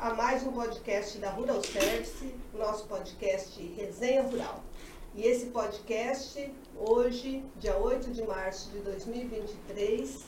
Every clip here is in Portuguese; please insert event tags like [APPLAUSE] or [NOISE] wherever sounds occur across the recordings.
a mais um podcast da Rural Service, nosso podcast Resenha Rural. E esse podcast, hoje, dia 8 de março de 2023,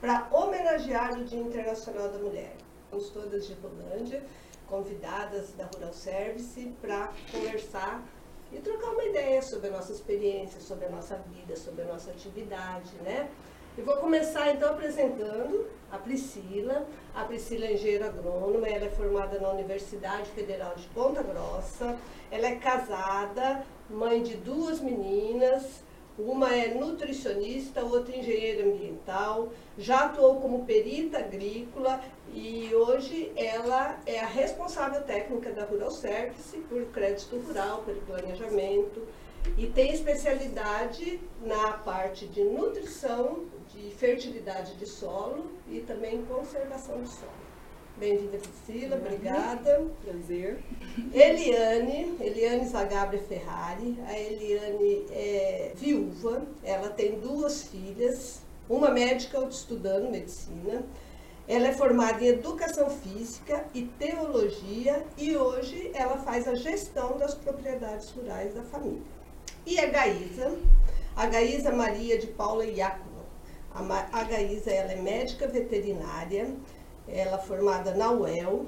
para homenagear o Dia Internacional da Mulher. Estamos todas de Rolândia, convidadas da Rural Service para conversar e trocar uma ideia sobre a nossa experiência, sobre a nossa vida, sobre a nossa atividade, né? E vou começar então apresentando a Priscila. A Priscila é engenheira agrônoma, ela é formada na Universidade Federal de Ponta Grossa. Ela é casada, mãe de duas meninas, uma é nutricionista, outra engenheira ambiental, já atuou como perita agrícola e hoje ela é a responsável técnica da Rural Service por crédito rural, pelo planejamento e tem especialidade na parte de nutrição de fertilidade de solo e também conservação de solo. Bem-vinda, Priscila, obrigada. Prazer. Eliane, Eliane Zagabria Ferrari. A Eliane é viúva, ela tem duas filhas, uma médica, outra estudando medicina. Ela é formada em Educação Física e Teologia e hoje ela faz a gestão das propriedades rurais da família. E a Gaísa, a Gaísa Maria de Paula Iaco a, Gaísa ela é médica veterinária, ela é formada na UEL,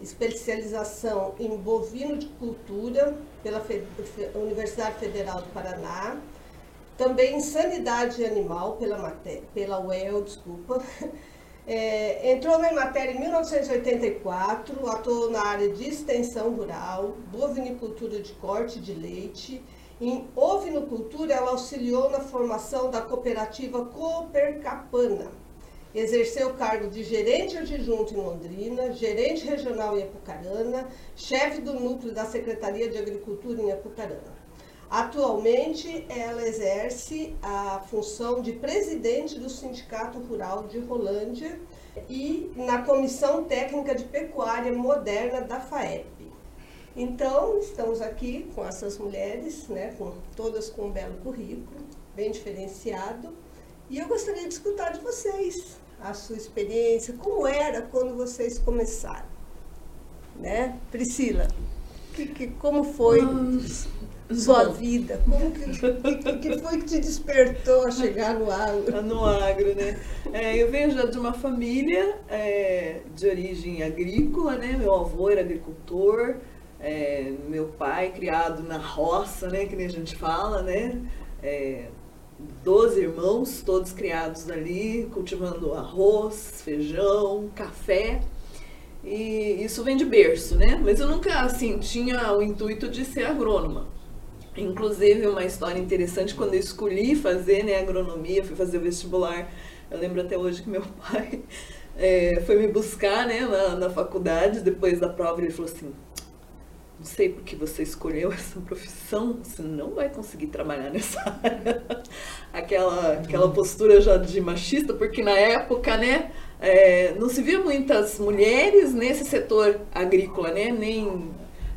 especialização em bovino de cultura pela Universidade Federal do Paraná, também em sanidade animal pela, pela UEL, desculpa. [LAUGHS] É, entrou na matéria em 1984, atuou na área de extensão rural, bovinicultura de corte de leite em ovinocultura, ela auxiliou na formação da cooperativa Coopercapana. Exerceu o cargo de gerente adjunto em Londrina, gerente regional em Apucarana, chefe do núcleo da Secretaria de Agricultura em Apucarana. Atualmente, ela exerce a função de presidente do Sindicato Rural de Rolândia e na Comissão Técnica de Pecuária Moderna da FAEP. Então, estamos aqui com essas mulheres, né, com, todas com um belo currículo, bem diferenciado. E eu gostaria de escutar de vocês a sua experiência, como era quando vocês começaram. Né? Priscila, que, que, como foi sua vida? Como que, que, que, foi que te despertou a chegar no agro? No agro, né? É, eu venho já de uma família é, de origem agrícola, né? Meu avô era agricultor, é, meu pai criado na roça, né, que nem a gente fala, né? É, doze irmãos, todos criados ali, cultivando arroz, feijão, café. E isso vem de berço, né? Mas eu nunca, assim, tinha o intuito de ser agrônoma. Inclusive, uma história interessante, quando eu escolhi fazer né, agronomia, fui fazer o vestibular, eu lembro até hoje que meu [LAUGHS] pai é, foi me buscar né, na, na faculdade, depois da prova, ele falou assim, não sei porque você escolheu [LAUGHS] essa profissão, você não vai conseguir trabalhar nessa [LAUGHS] área. aquela, aquela postura já de machista, porque na época, né, é, não se via muitas mulheres nesse setor agrícola, né, nem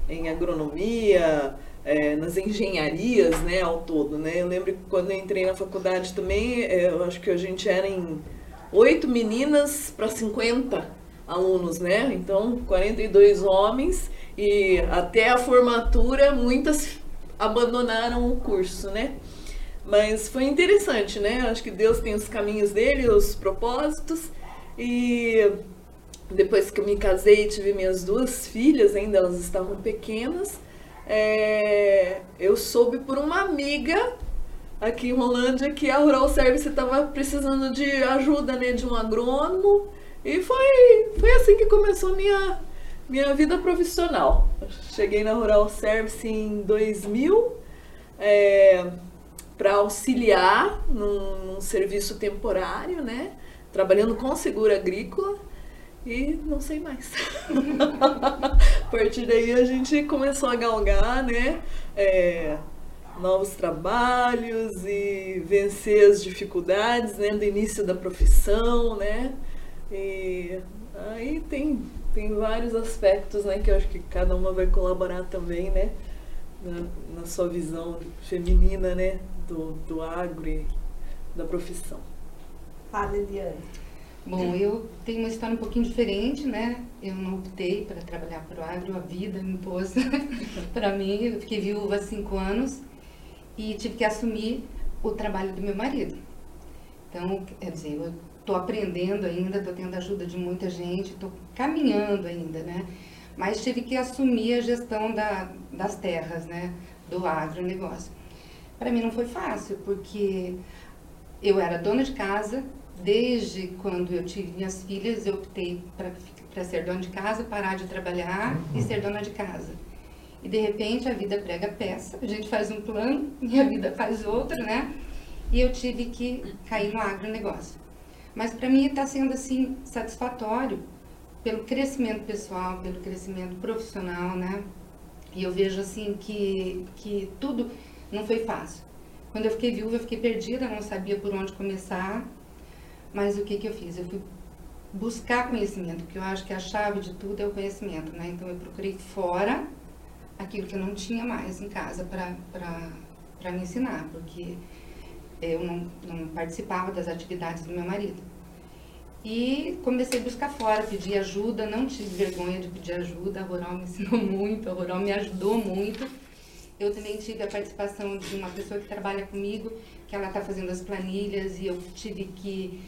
em agronomia, é, nas engenharias, né, ao todo, né. Eu lembro que quando eu entrei na faculdade também, é, eu acho que a gente era em oito meninas para 50 alunos, né, então 42 homens e até a formatura, muitas abandonaram o curso, né? Mas foi interessante, né? Acho que Deus tem os caminhos dele, os propósitos. E depois que eu me casei, tive minhas duas filhas, ainda elas estavam pequenas. É, eu soube por uma amiga aqui em Rolândia que a Rural Service estava precisando de ajuda né, de um agrônomo. E foi, foi assim que começou minha minha vida profissional. Cheguei na Rural Service em 2000 é, para auxiliar num, num, serviço temporário, né? Trabalhando com seguro agrícola e não sei mais. [LAUGHS] a partir daí a gente começou a galgar, né? É, novos trabalhos e vencer as dificuldades né, do início da profissão, né? E aí tem tem vários aspectos, né, que eu acho que cada uma vai colaborar também, né, na, na sua visão feminina, né, do, do agro e da profissão. Fala, Eliane. Bom, eu tenho uma história um pouquinho diferente, né? Eu não optei para trabalhar para o agro, a vida me pôs [LAUGHS] para mim. Eu fiquei viúva há cinco anos e tive que assumir o trabalho do meu marido. Então, quer dizer, eu estou aprendendo ainda, estou tendo ajuda de muita gente, estou caminhando ainda, né? Mas tive que assumir a gestão da, das terras, né? Do agronegócio. Para mim não foi fácil, porque eu era dona de casa, desde quando eu tive minhas filhas, eu optei para ser dona de casa, parar de trabalhar e ser dona de casa. E de repente a vida prega peça, a gente faz um plano e a vida faz outro, né? E eu tive que cair no agronegócio. Mas para mim está sendo assim satisfatório pelo crescimento pessoal, pelo crescimento profissional, né? E eu vejo assim que, que tudo não foi fácil. Quando eu fiquei viúva, eu fiquei perdida, não sabia por onde começar. Mas o que, que eu fiz? Eu fui buscar conhecimento, porque eu acho que a chave de tudo é o conhecimento, né? Então eu procurei fora aquilo que eu não tinha mais em casa para me ensinar, porque eu não, não participava das atividades do meu marido. E comecei a buscar fora, pedir ajuda, não tive vergonha de pedir ajuda, a Rural me ensinou [LAUGHS] muito, a Rural me ajudou muito. Eu também tive a participação de uma pessoa que trabalha comigo, que ela está fazendo as planilhas e eu tive que,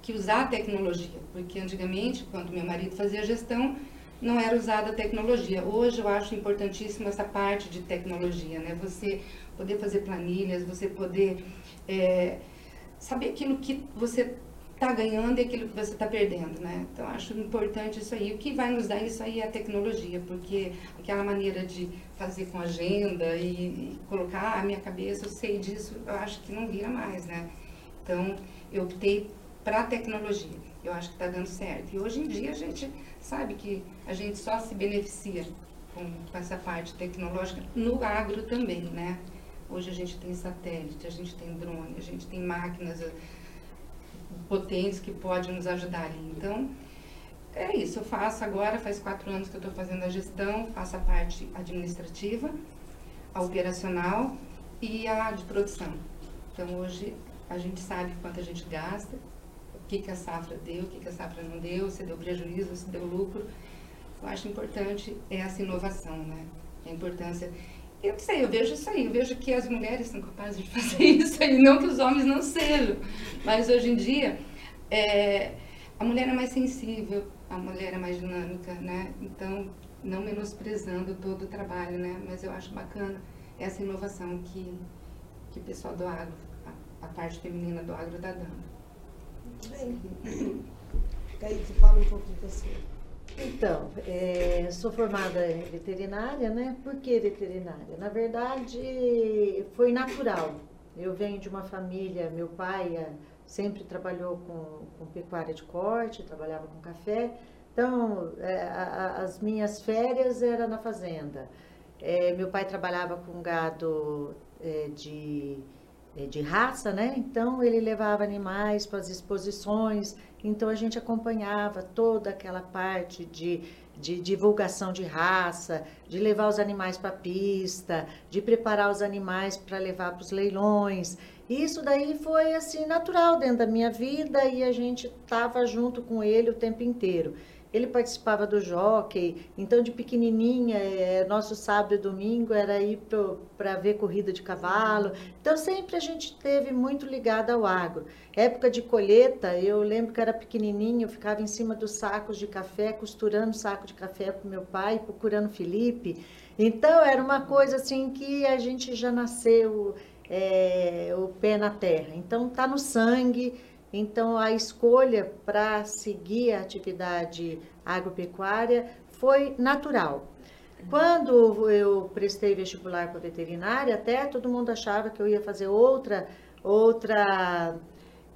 que usar a tecnologia, porque antigamente, quando meu marido fazia gestão, não era usada a tecnologia. Hoje eu acho importantíssimo essa parte de tecnologia, né? Você poder fazer planilhas, você poder é, saber aquilo que você está ganhando e aquilo que você está perdendo, né? Então acho importante isso aí. O que vai nos dar isso aí é a tecnologia, porque aquela maneira de fazer com agenda e, e colocar a minha cabeça, eu sei disso, eu acho que não vira mais, né? Então eu optei para a tecnologia. Eu acho que está dando certo. E hoje em dia a gente sabe que a gente só se beneficia com, com essa parte tecnológica no agro também, né? Hoje a gente tem satélite, a gente tem drone, a gente tem máquinas potentes que podem nos ajudar ali. Então, é isso. Eu faço agora, faz quatro anos que eu estou fazendo a gestão, faço a parte administrativa, a operacional e a de produção. Então, hoje a gente sabe quanto a gente gasta, o que, que a safra deu, o que, que a safra não deu, se deu prejuízo, se deu lucro. Eu acho importante essa inovação, né? A importância. Eu não sei, eu vejo isso aí, eu vejo que as mulheres são capazes de [LAUGHS] fazer isso aí, não que os homens não sejam, mas hoje em dia é, a mulher é mais sensível, a mulher é mais dinâmica, né? Então, não menosprezando todo o trabalho, né? Mas eu acho bacana essa inovação que, que o pessoal do agro, a, a parte feminina do agro está dando. Bem. Kaique, fala um pouco de você. Então, é, sou formada em veterinária, né? Por que veterinária? Na verdade, foi natural. Eu venho de uma família, meu pai é, sempre trabalhou com, com pecuária de corte, trabalhava com café. Então, é, a, as minhas férias era na fazenda. É, meu pai trabalhava com gado de de raça, né? Então ele levava animais para as exposições, então a gente acompanhava toda aquela parte de, de divulgação de raça, de levar os animais para a pista, de preparar os animais para levar para os leilões. Isso daí foi assim natural dentro da minha vida e a gente estava junto com ele o tempo inteiro. Ele participava do jockey, então de pequenininha, é, nosso sábado e domingo era ir para ver corrida de cavalo. Então sempre a gente teve muito ligado ao agro. Época de colheita, eu lembro que era pequenininha, eu ficava em cima dos sacos de café, costurando saco de café para meu pai, procurando Felipe. Então era uma coisa assim que a gente já nasceu é, o pé na terra. Então tá no sangue então, a escolha para seguir a atividade agropecuária foi natural. Quando eu prestei vestibular para veterinária, até todo mundo achava que eu ia fazer outra, outra,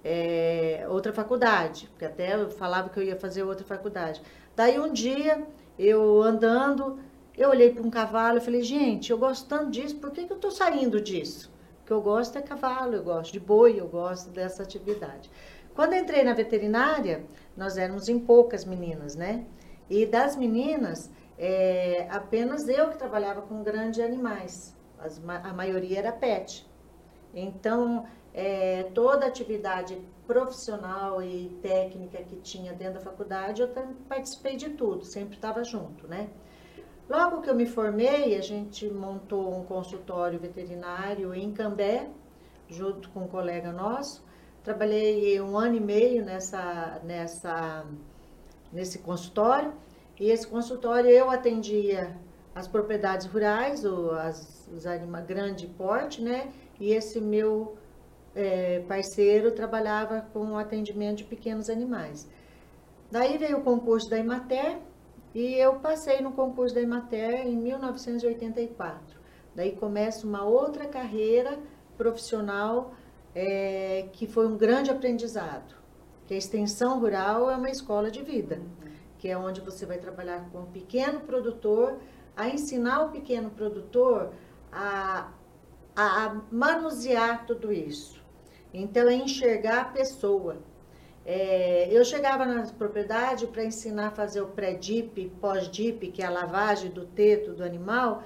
é, outra faculdade, porque até eu falava que eu ia fazer outra faculdade. Daí um dia, eu andando, eu olhei para um cavalo e falei, gente, eu gosto tanto disso, por que, que eu estou saindo disso? Que eu gosto é cavalo, eu gosto de boi, eu gosto dessa atividade. Quando entrei na veterinária, nós éramos em poucas meninas, né? E das meninas, é, apenas eu que trabalhava com grandes animais. As, a maioria era pet. Então, é, toda atividade profissional e técnica que tinha dentro da faculdade, eu participei de tudo, sempre estava junto, né? Logo que eu me formei, a gente montou um consultório veterinário em Cambé, junto com um colega nosso. Trabalhei um ano e meio nessa, nessa, nesse consultório. E esse consultório eu atendia as propriedades rurais, o, as, os animais grande porte, né? E esse meu é, parceiro trabalhava com o atendimento de pequenos animais. Daí veio o concurso da Imater e eu passei no concurso da Imater em 1984. Daí começa uma outra carreira profissional é, que foi um grande aprendizado. Que a extensão rural é uma escola de vida, que é onde você vai trabalhar com o pequeno produtor, a ensinar o pequeno produtor a, a manusear tudo isso. Então, é enxergar a pessoa. É, eu chegava na propriedade para ensinar a fazer o pré-dip, pós-dip, que é a lavagem do teto do animal,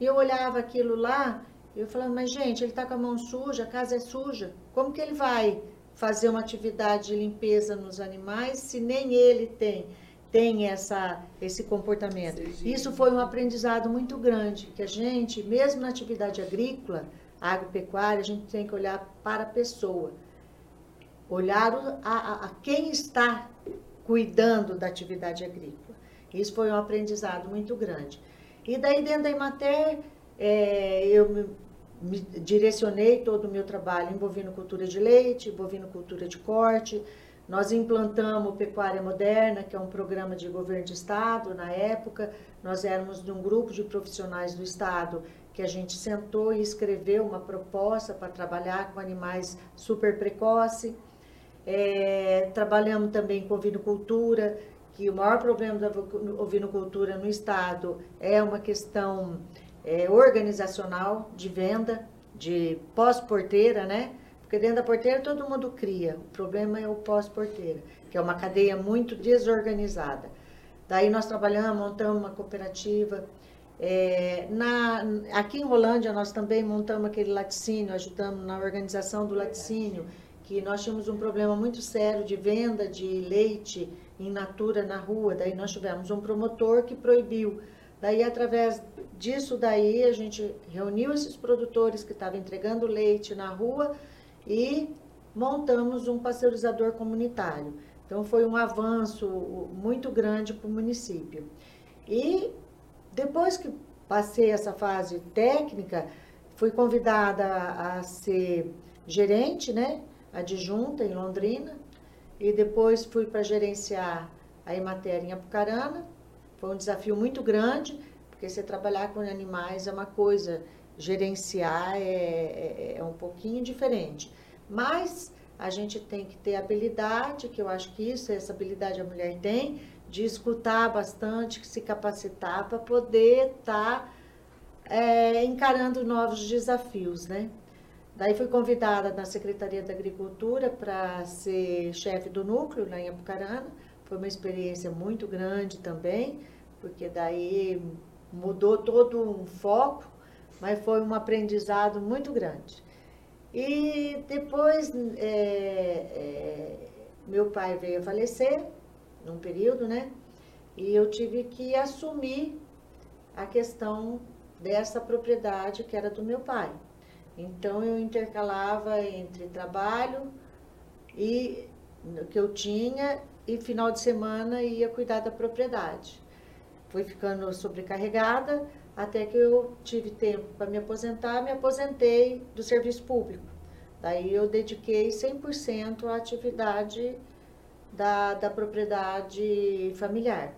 e eu olhava aquilo lá, e eu falava, mas gente, ele está com a mão suja, a casa é suja, como que ele vai fazer uma atividade de limpeza nos animais se nem ele tem? tem essa, esse comportamento. Isso foi um aprendizado muito grande, que a gente, mesmo na atividade agrícola, agropecuária, a gente tem que olhar para a pessoa. Olhar a, a, quem está cuidando da atividade agrícola. Isso foi um aprendizado muito grande. E daí dentro da Imater, é, eu me, me, direcionei todo o meu trabalho em bovinocultura de leite, bovinocultura de corte, nós implantamos Pecuária Moderna, que é um programa de governo de estado na época. Nós éramos de um grupo de profissionais do estado que a gente sentou e escreveu uma proposta para trabalhar com animais super precoce. É, trabalhamos também com ovinocultura, que o maior problema da ovinocultura no estado é uma questão é, organizacional de venda, de pós-porteira, né? Porque dentro da porteira todo mundo cria. O problema é o pós-porteira, que é uma cadeia muito desorganizada. Daí nós trabalhamos, montamos uma cooperativa. É, na, aqui em Rolândia nós também montamos aquele laticínio, ajudamos na organização do laticínio, que nós tínhamos um problema muito sério de venda de leite in natura na rua. Daí nós tivemos um promotor que proibiu. Daí, através disso daí, a gente reuniu esses produtores que estavam entregando leite na rua e montamos um pasteurizador comunitário. Então foi um avanço muito grande para o município. E depois que passei essa fase técnica, fui convidada a ser gerente, né, adjunta em Londrina, e depois fui para gerenciar a Emater em Apucarana. Foi um desafio muito grande, porque você trabalhar com animais é uma coisa, gerenciar é, é, é um pouquinho diferente. Mas a gente tem que ter habilidade, que eu acho que isso, essa habilidade a mulher tem, de escutar bastante, se capacitar para poder estar tá, é, encarando novos desafios, né? Daí fui convidada na Secretaria da Agricultura para ser chefe do núcleo lá em Apucarana. Foi uma experiência muito grande também, porque daí mudou todo um foco, mas foi um aprendizado muito grande. E depois é, é, meu pai veio a falecer, num período, né? E eu tive que assumir a questão dessa propriedade que era do meu pai. Então eu intercalava entre trabalho e que eu tinha e final de semana ia cuidar da propriedade fui ficando sobrecarregada até que eu tive tempo para me aposentar, me aposentei do serviço público. Daí eu dediquei 100% à atividade da, da propriedade familiar.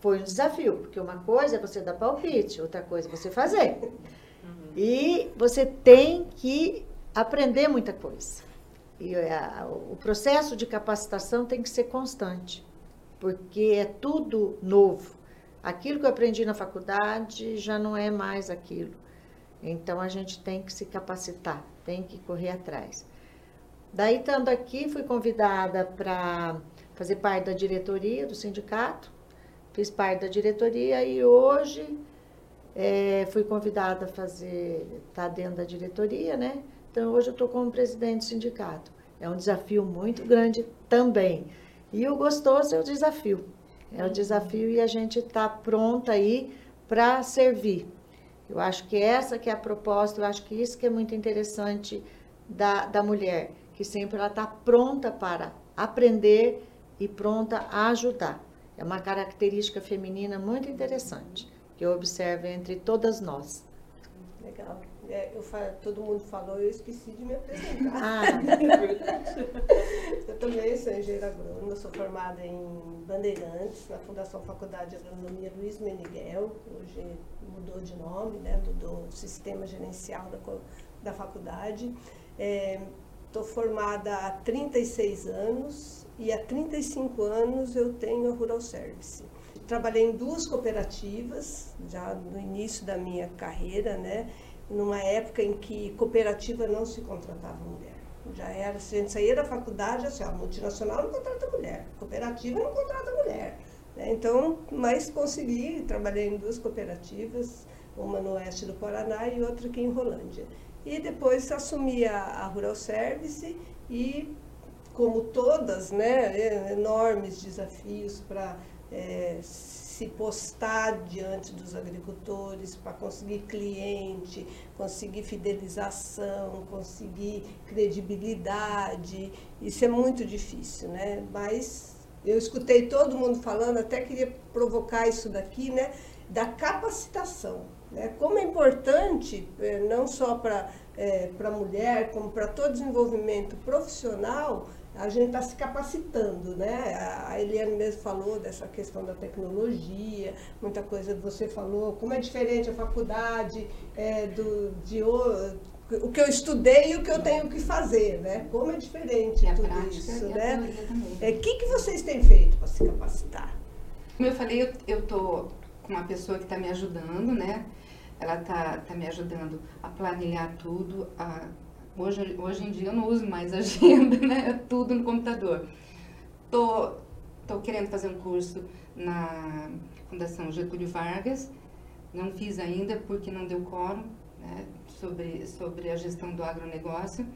Foi um desafio, porque uma coisa é você dar palpite, outra coisa é você fazer. E você tem que aprender muita coisa. E a, o processo de capacitação tem que ser constante, porque é tudo novo. Aquilo que eu aprendi na faculdade já não é mais aquilo. Então a gente tem que se capacitar, tem que correr atrás. Daí, estando aqui, fui convidada para fazer parte da diretoria do sindicato, fiz parte da diretoria e hoje é, fui convidada a fazer, estar tá dentro da diretoria, né? Então, hoje eu estou como presidente do sindicato. É um desafio muito grande também. E o gostoso é o desafio. É o desafio e a gente está pronta aí para servir. Eu acho que essa que é a proposta, eu acho que isso que é muito interessante da, da mulher, que sempre ela está pronta para aprender e pronta a ajudar. É uma característica feminina muito interessante eu observo entre todas nós. Legal. É, eu, todo mundo falou, eu esqueci de me apresentar. Ah, [LAUGHS] eu também sou engenheira agrônoma, sou formada em Bandeirantes, na Fundação Faculdade de Agronomia Luiz Meniguel, hoje mudou de nome, né, mudou o sistema gerencial da, da faculdade. Estou é, formada há 36 anos e há 35 anos eu tenho a Rural Service. Trabalhei em duas cooperativas, já no início da minha carreira, né? numa época em que cooperativa não se contratava mulher. Já era, se a gente saía da faculdade, assim, a multinacional não contrata mulher, cooperativa não contrata mulher. Né? Então, mas consegui, trabalhei em duas cooperativas, uma no oeste do Paraná e outra aqui em Rolândia. E depois assumi a, a Rural Service e, como todas, né, enormes desafios para é, se postar diante dos agricultores para conseguir cliente, conseguir fidelização, conseguir credibilidade. Isso é muito difícil, né? Mas eu escutei todo mundo falando, até queria provocar isso daqui, né? Da capacitação. Né? Como é importante, eh, não só para é, a mulher, como para todo desenvolvimento profissional, a gente está se capacitando, né? A Eliane mesmo falou dessa questão da tecnologia, muita coisa você falou, como é diferente a faculdade é, do, de o, o que eu estudei e o que eu tenho que fazer, né? Como é diferente tudo isso, né? O é, que, que vocês têm feito para se capacitar? Como eu falei, eu, eu tô com uma pessoa que está me ajudando, né? Ela está tá me ajudando a planilhar tudo, a Hoje, hoje em dia eu não uso mais [LAUGHS] agenda, né? É tudo no computador. Tô, tô querendo fazer um curso na Fundação Getúlio Vargas. Não fiz ainda porque não deu quórum né? sobre, sobre a gestão do agronegócio.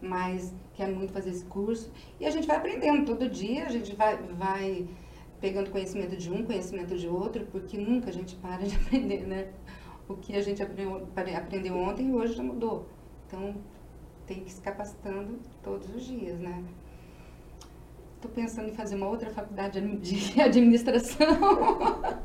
Mas quero muito fazer esse curso. E a gente vai aprendendo todo dia, a gente vai, vai pegando conhecimento de um, conhecimento de outro, porque nunca a gente para de [LAUGHS] aprender, né? O que a gente aprendeu, ontem hoje já mudou. Então, tem que ir se capacitando todos os dias, né? Estou pensando em fazer uma outra faculdade de [LAUGHS] administração. [LAUGHS]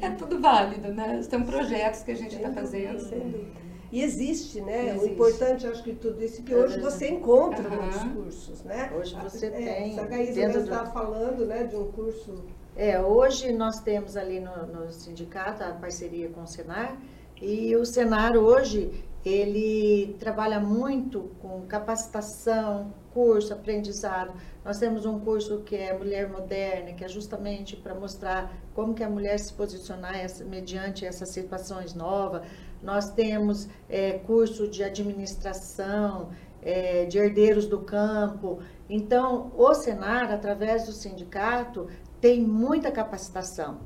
é tudo válido, né? São projetos que a gente está fazendo. E existe, né? Existe. O importante, acho que tudo isso, que hoje você encontra uhum. muitos cursos, né? Hoje você é, tem. A Gaísa estava falando, né, de um curso. É, hoje nós temos ali no, no sindicato a parceria com o Senar, e o Senar hoje ele trabalha muito com capacitação, curso, aprendizado. Nós temos um curso que é Mulher Moderna, que é justamente para mostrar como que a mulher se posicionar essa, mediante essas situações novas. Nós temos é, curso de administração, é, de herdeiros do campo. Então, o Senar, através do sindicato, tem muita capacitação.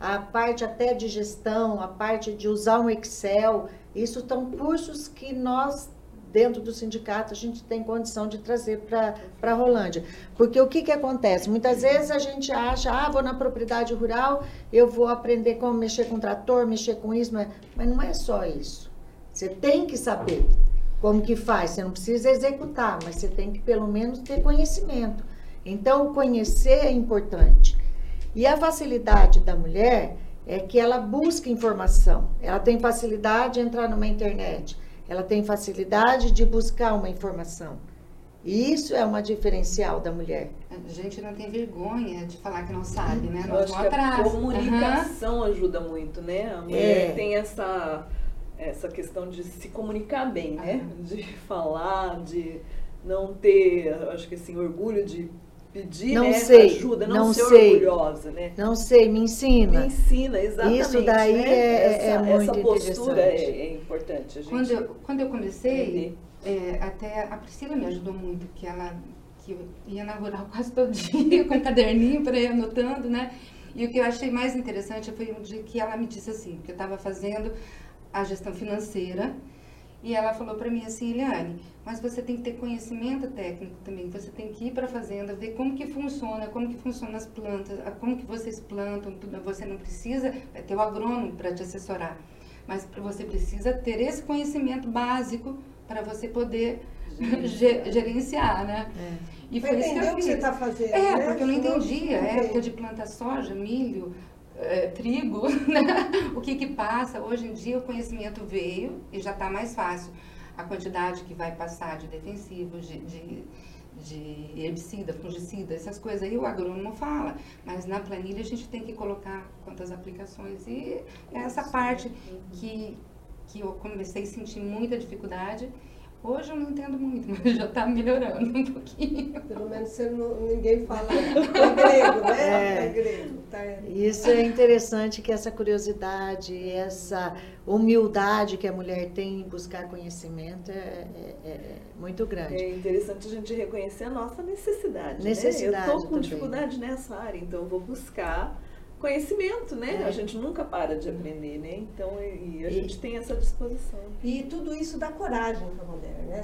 A parte até de gestão, a parte de usar um Excel, isso estão cursos que nós, dentro do sindicato, a gente tem condição de trazer para a Rolândia. Porque o que, que acontece? Muitas vezes a gente acha, ah, vou na propriedade rural, eu vou aprender como mexer com trator, mexer com isso, mas, mas não é só isso. Você tem que saber como que faz. Você não precisa executar, mas você tem que pelo menos ter conhecimento. Então, conhecer é importante. E a facilidade da mulher é que ela busca informação, ela tem facilidade de entrar numa internet, ela tem facilidade de buscar uma informação. E isso é uma diferencial da mulher. A gente não tem vergonha de falar que não sabe, né? Não acho que atrás. a comunicação uhum. ajuda muito, né? A mulher é. tem essa, essa questão de se comunicar bem, né? Uhum. De falar, de não ter, acho que assim, orgulho de pedir não né, sei, ajuda, não, não ser sei, orgulhosa, né? Não sei, me ensina. Me ensina, exatamente. Isso daí né? é, essa, é muito essa postura é, é, importante. A gente quando, eu, quando eu comecei, é, até a Priscila me ajudou muito, que ela que ia na rural [LAUGHS] quase todo dia com um caderninho para ir anotando, né? E o que eu achei mais interessante foi um dia que ela me disse assim, que eu estava fazendo a gestão financeira E ela falou para mim assim, Eliane, mas você tem que ter conhecimento técnico também. Você tem que ir para a fazenda, ver como que funciona, como que funcionam as plantas, como que vocês plantam. Você não precisa ter o agrônomo para te assessorar, mas você precisa ter esse conhecimento básico para você poder gerenciar, gerenciar né? É. E foi isso que eu fiz. você está fazendo, É, né? porque eu não entendia. A época de plantar soja, milho, é, trigo, [LAUGHS] né? o que que passa. Hoje em dia o conhecimento veio e já está mais fácil. A quantidade que vai passar de defensivos, de, de, de herbicida, fungicida, essas coisas aí o agrônomo fala. Mas na planilha a gente tem que colocar quantas aplicações. E é essa parte que, que eu comecei a sentir muita dificuldade Hoje eu não entendo muito, [LAUGHS] mas já está melhorando um pouquinho. Pelo menos você não, ninguém fala [LAUGHS] é grego, né? É, é grego. Tá? Isso é interessante que essa curiosidade, essa humildade que a mulher tem em buscar conhecimento é, é, é muito grande. É interessante a gente reconhecer a nossa necessidade. Necessidade. Né? Eu estou com também. dificuldade nessa área, então eu vou buscar conhecimento, né? É. A gente nunca para de aprender, né? Então, e a e, gente tem essa disposição. E tudo isso dá coragem para a mulher, né?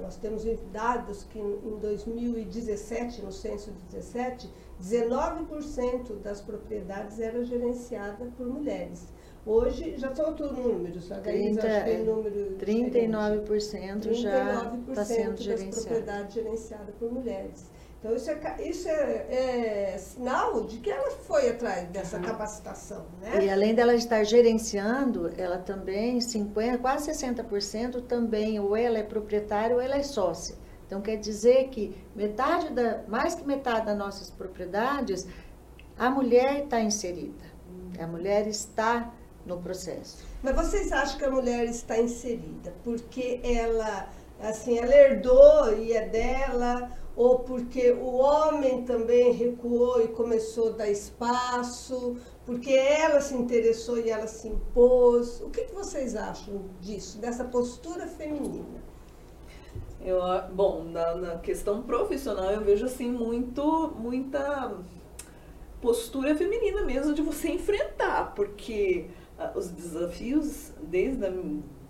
Nós temos dados que em 2017, no censo de 17, 19% das propriedades eram gerenciadas por mulheres. Hoje já são outros números, a 30, acho que tem número 39% já está sendo gerenciado. das propriedades gerenciadas por mulheres. Então, isso é, isso é, é, sinal de que ela foi atrás dessa uhum. capacitação. Né? E além dela estar gerenciando, ela também, 50, quase 60% também, ou ela é proprietária ou ela é sócia. Então, quer dizer que metade da, mais que metade das nossas propriedades, a mulher está inserida. A mulher está no processo. Mas vocês acham que a mulher está inserida porque ela, assim, ela herdou e é dela, ou porque o homem também recuou e começou a dar espaço, porque ela se interessou e ela se impôs. O que, vocês acham disso, dessa postura feminina? Eu, bom, na, na, questão profissional eu vejo assim muito, muita postura feminina mesmo de você enfrentar, porque uh, os desafios desde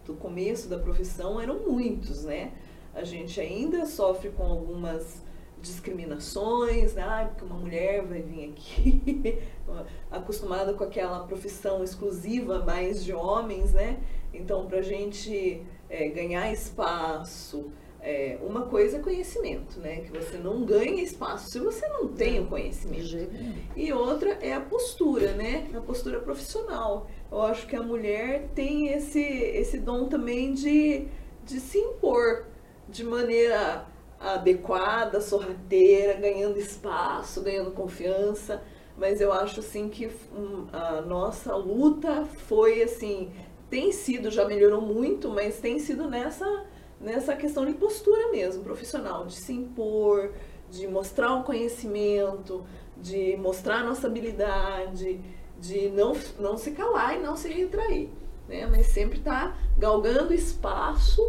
o começo da profissão eram muitos, né? A gente ainda sofre com algumas discriminações, né? Ah, porque uma mulher vai vir aqui [LAUGHS] acostumada com aquela profissão exclusiva mais de homens, né? Então, para a gente é, ganhar espaço, é, uma coisa é conhecimento, né? Que você não ganha espaço se você não tem o conhecimento. E outra é a postura, né? A postura profissional. Eu acho que a mulher tem esse, esse dom também de, de se impor, de maneira adequada, sorrateira, ganhando espaço, ganhando confiança. Mas eu acho assim que hum, a nossa luta foi assim, tem sido, já melhorou muito, mas tem sido nessa nessa questão de postura mesmo, profissional, de se impor, de mostrar o conhecimento, de mostrar a nossa habilidade, de não, não se calar e não se retrair, né? Mas sempre estar tá galgando espaço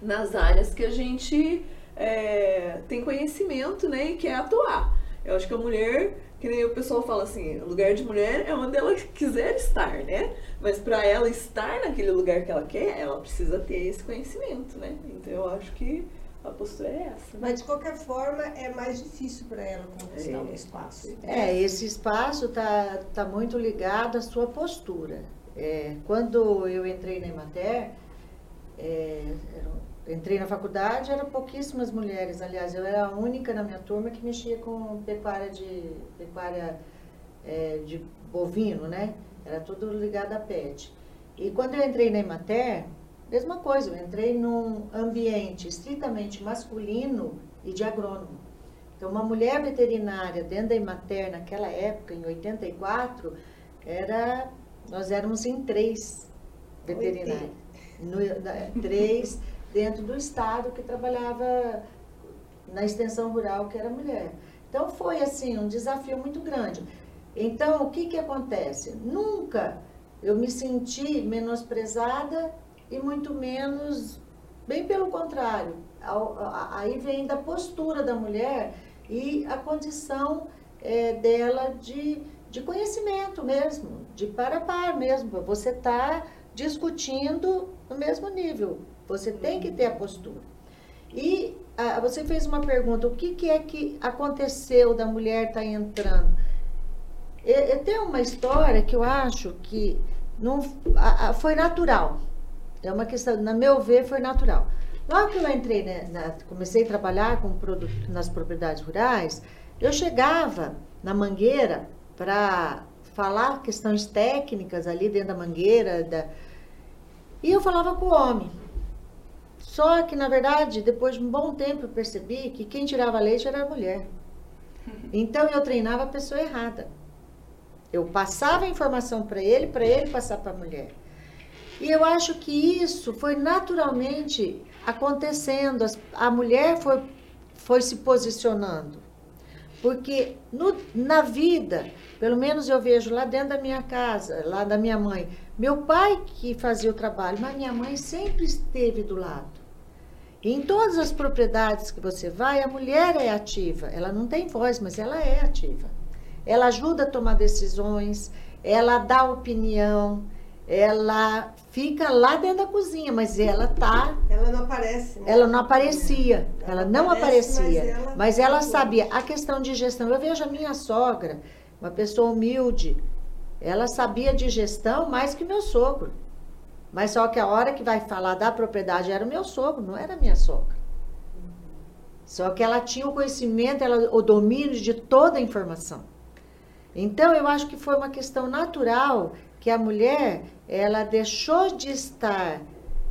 nas áreas que a gente é, tem conhecimento né, e quer atuar. Eu acho que a mulher, que nem o pessoal fala assim, o lugar de mulher é onde ela quiser estar, né? Mas para ela estar naquele lugar que ela quer, ela precisa ter esse conhecimento, né? Então eu acho que a postura é essa. Mas de qualquer forma é mais difícil para ela conquistar é. o espaço. É, esse espaço está tá muito ligado à sua postura. É, quando eu entrei na Emater, é, entrei na faculdade, eram pouquíssimas mulheres. Aliás, eu era a única na minha turma que mexia com pecuária de pecuária é, de bovino, né? Era tudo ligado a pet. E quando eu entrei na Emater, mesma coisa, eu entrei num ambiente estritamente masculino e de agrônomo. Então, uma mulher veterinária dentro da Emater naquela época, em 84, era, nós éramos em três veterinários. No, três dentro do Estado que trabalhava na extensão rural, que era mulher. Então foi assim um desafio muito grande. Então o que, que acontece? Nunca eu me senti menosprezada e muito menos, bem pelo contrário. Aí vem da postura da mulher e a condição é, dela de, de conhecimento mesmo, de par a par mesmo. Você está discutindo no mesmo nível. Você tem que ter a postura. E ah, você fez uma pergunta: o que, que é que aconteceu da mulher estar tá entrando? E, e tem uma história que eu acho que não, a, a, foi natural. É uma questão, na meu ver, foi natural. Logo que eu entrei, né, na, comecei a trabalhar com produto, nas propriedades rurais, eu chegava na mangueira para falar questões técnicas ali dentro da mangueira, da, e eu falava com o homem. Só que, na verdade, depois de um bom tempo eu percebi que quem tirava leite era a mulher. Então eu treinava a pessoa errada. Eu passava a informação para ele, para ele passar para a mulher. E eu acho que isso foi naturalmente acontecendo. A mulher foi, foi se posicionando. Porque no, na vida, pelo menos eu vejo lá dentro da minha casa, lá da minha mãe, meu pai que fazia o trabalho, mas minha mãe sempre esteve do lado. Em todas as propriedades que você vai, a mulher é ativa. Ela não tem voz, mas ela é ativa. Ela ajuda a tomar decisões, ela dá opinião, ela fica lá dentro da cozinha, mas ela tá. Ela não aparece. Né? Ela não aparecia. Ela, ela não aparece, aparecia. Mas ela, mas ela sabia. A questão de gestão. Eu vejo a minha sogra, uma pessoa humilde. Ela sabia de gestão mais que meu sogro. Mas só que a hora que vai falar da propriedade era o meu sogro, não era a minha sogra. Só que ela tinha o conhecimento, ela, o domínio de toda a informação. Então, eu acho que foi uma questão natural que a mulher, ela deixou de estar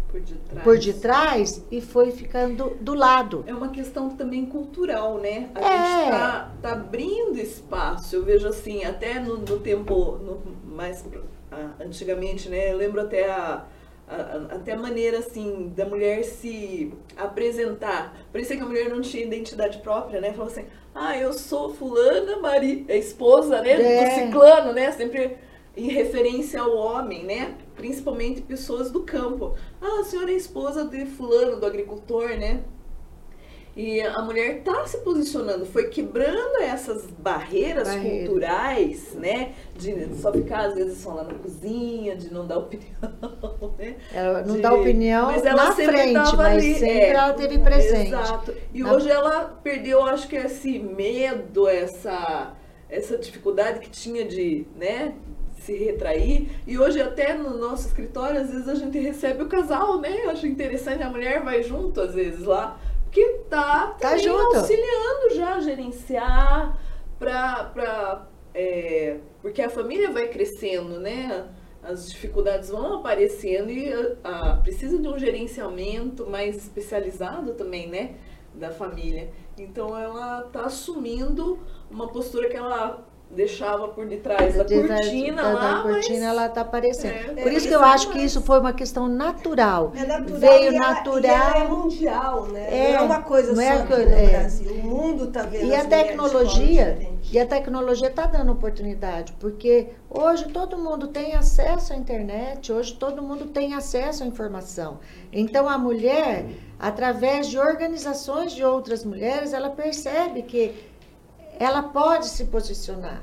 por detrás. por detrás e foi ficando do lado. É uma questão também cultural, né? A é. gente está tá abrindo espaço. Eu vejo assim, até no, no tempo no, mais antigamente, né? Eu lembro até a, a, até a maneira assim da mulher se apresentar. Parecia que a mulher não tinha identidade própria, né? Falou assim: "Ah, eu sou fulana, Maria, é esposa, né, é. do ciclano, né? Sempre em referência ao homem, né? Principalmente pessoas do campo. Ah, a senhora é esposa de fulano, do agricultor, né? E a mulher está se posicionando, foi quebrando essas barreiras Barreira. culturais, né? De só ficar, às vezes, só lá na cozinha, de não dar opinião, [LAUGHS] né? Ela não de... dá opinião mas ela na frente, mas ali. sempre é, ela teve presente. Exato. E na... hoje ela perdeu, acho que esse medo, essa, essa dificuldade que tinha de, né? se retrair. E hoje até no nosso escritório, às vezes a gente recebe o casal, né? Eu acho interessante, a mulher vai junto, às vezes, lá que tá, tá junto. auxiliando já a gerenciar para é, porque a família vai crescendo, né? As dificuldades vão aparecendo e a, a, precisa de um gerenciamento mais especializado também, né? Da família. Então ela está assumindo uma postura que ela deixava por detrás da cortina da, lá, da cortina mas... ela está aparecendo. É, por isso que eu acho que isso foi uma questão natural. É natural Veio e natural. é mundial, né? É, não é uma coisa não é só é, no é. Brasil. O mundo está vendo. E a tecnologia e a tecnologia está dando oportunidade, porque hoje todo mundo tem acesso à internet, hoje todo mundo tem acesso à informação. Então a mulher, através de organizações de outras mulheres, ela percebe que ela pode se posicionar.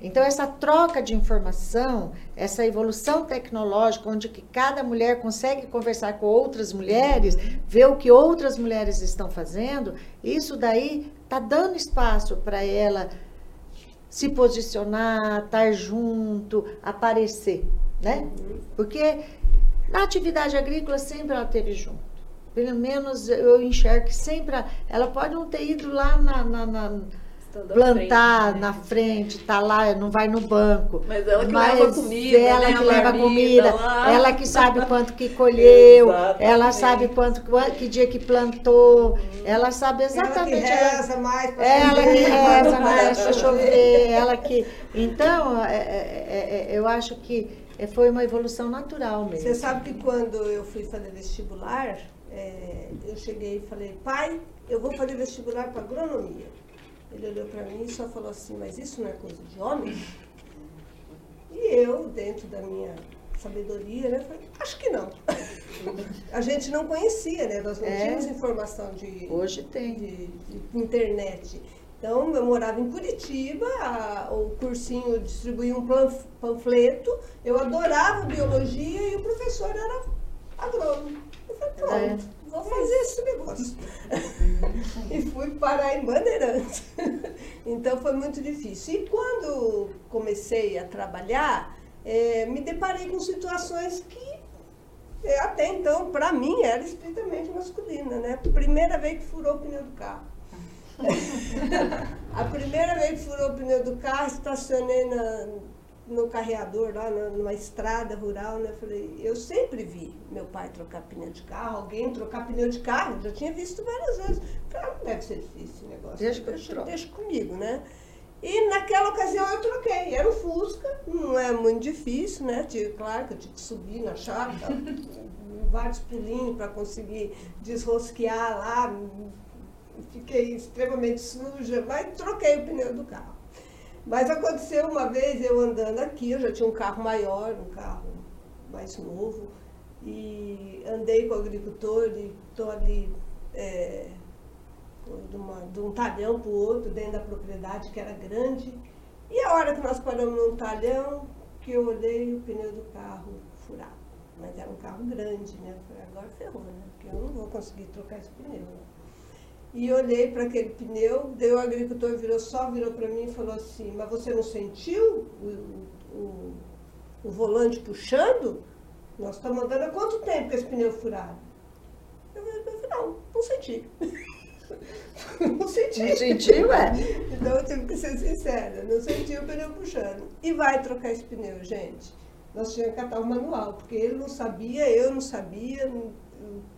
Então essa troca de informação, essa evolução tecnológica, onde que cada mulher consegue conversar com outras mulheres, ver o que outras mulheres estão fazendo, isso daí está dando espaço para ela se posicionar, estar junto, aparecer, né? Porque na atividade agrícola sempre ela esteve junto. Pelo menos eu enxergo que sempre ela pode não ter ido lá na, na, na plantar frente, né? na frente, tá lá, não vai no banco. Mas ela que leva comida, ela né? que leva comida, lá. ela que sabe quanto que [LAUGHS] colheu, ela sabe quanto que dia que plantou, ela sabe exatamente. Ela que reza ela, mais para Ela que reza mais para chover, [LAUGHS] ela que. Então, é, é, é, eu acho que foi uma evolução natural mesmo. Você sabe que quando eu fui fazer vestibular, eu cheguei e falei, pai, eu vou fazer vestibular para agronomia. Ele olhou para mim e só falou assim, mas isso não é coisa de homem? E eu, dentro da minha sabedoria, né, falei, acho que não. [LAUGHS] A gente não conhecia, né? Nós não é. tínhamos informação de. Hoje tem. De, de internet. Então, eu morava em Curitiba, a, o cursinho distribuía um panfleto, eu adorava biologia e o professor era agrônomo. Eu falei, pronto, é. vou fazer esse negócio. [LAUGHS] [LAUGHS] e fui parar em Bandeirantes. [LAUGHS] então, foi muito difícil. E quando comecei a trabalhar, é, me deparei com situações que é, até então, para mim, era estritamente masculina, né? Primeira vez que furou o pneu do carro. [LAUGHS] a primeira vez que furou o pneu do carro, estacionei na, no carreador, lá numa estrada rural, né? Falei, eu sempre vi meu pai trocar pneu de carro, alguém trocar pneu de carro, já tinha visto várias vezes. Falei, ah, não deve ser difícil esse negócio. Deixa, deixa, deixa comigo, né? E naquela ocasião eu troquei. Era um Fusca, não é muito difícil, né? Tive, claro que eu tive que subir na chave, [LAUGHS] vários pulinhos para conseguir desrosquear lá, fiquei extremamente suja, mas troquei o pneu do carro. Mas aconteceu uma vez eu andando aqui, eu já tinha um carro maior, um carro mais novo, e andei com o agricultor e estou ali é, de, uma, de um talhão para o outro, dentro da propriedade que era grande. E a hora que nós paramos num talhão, que eu olhei o pneu do carro furado. Mas era um carro grande, né? Falei, agora ferrou, né? Porque eu não vou conseguir trocar esse pneu. Né? E olhei para aquele pneu, daí o agricultor virou só, virou para mim e falou assim, mas você não sentiu o, o, o volante puxando? Nós estamos andando há quanto tempo com esse pneu furado? Eu falei, não, não senti. [LAUGHS] não senti. Não sentiu, é? Então eu tive que ser sincera, não senti o pneu puxando. E vai trocar esse pneu, gente. Nós tínhamos que catar o manual, porque ele não sabia, eu não sabia,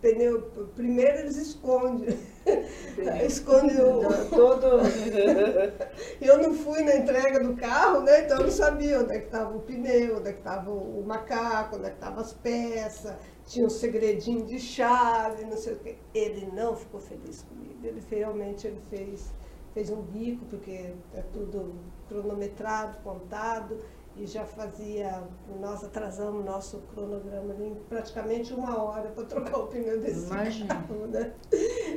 pneu, primeiro eles escondem. Esconde o. Todo. [LAUGHS] eu não fui na entrega do carro, né? Então eu não sabia onde é que estava o pneu, onde é que estava o macaco, onde é que estavam as peças, tinha um segredinho de chave, não sei o quê. Ele não ficou feliz comigo. Ele realmente ele fez, fez um bico, porque é tudo cronometrado, contado e já fazia, nós atrasamos nosso cronograma em praticamente uma hora para trocar o pneu desse Imagina. carro, né?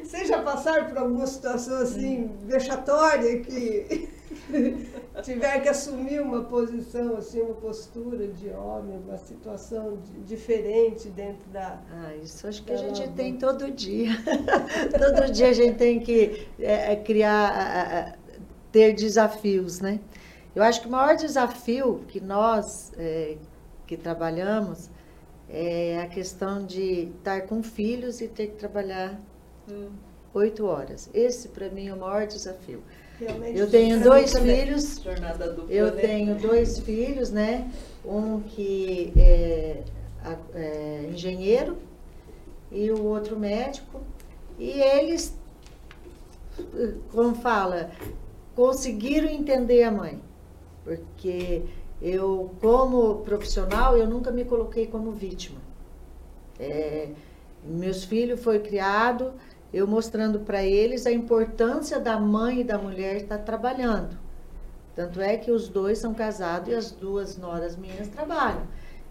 Vocês já passaram por alguma situação assim, vexatória, que [LAUGHS] tiver que assumir uma posição, assim, uma postura de homem, uma situação de, diferente dentro da... Ah, isso acho que a gente tem todo dia. [LAUGHS] todo dia a gente tem que é, criar, ter desafios, né? Eu acho que o maior desafio que nós é, que trabalhamos é a questão de estar com filhos e ter que trabalhar hum. oito horas. Esse para mim é o maior desafio. Realmente, eu tenho dois filhos. eu tenho dois filhos, né? Um que é, é engenheiro e o outro médico. E eles, como fala, conseguiram entender a mãe porque eu, como profissional, eu nunca me coloquei como vítima. É, meus filhos foi criado eu mostrando para eles a importância da mãe e da mulher estar trabalhando. Tanto é que os dois são casados e as duas noras minhas trabalham.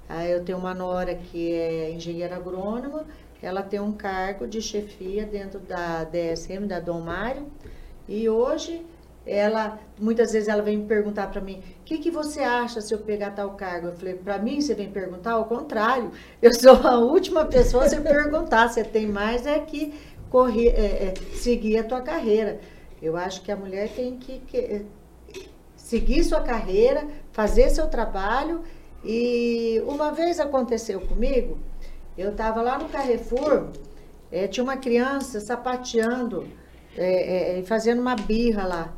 Aí eu tenho uma nora que é engenheira agrônoma, ela tem um cargo de chefia dentro da DSM, da Dom Mário, e hoje ela muitas vezes ela vem perguntar para mim o que, que você acha se eu pegar tal cargo? Eu falei para mim você vem perguntar ao contrário. [LAUGHS] Eu sou a última pessoa a você perguntar você tem mais é que correr é, é, seguir a tua carreira. Eu acho que a mulher tem que, que é, seguir sua carreira fazer seu trabalho. E uma vez aconteceu comigo eu estava lá no Carrefour é, tinha uma criança sapateando é, é, fazendo uma birra lá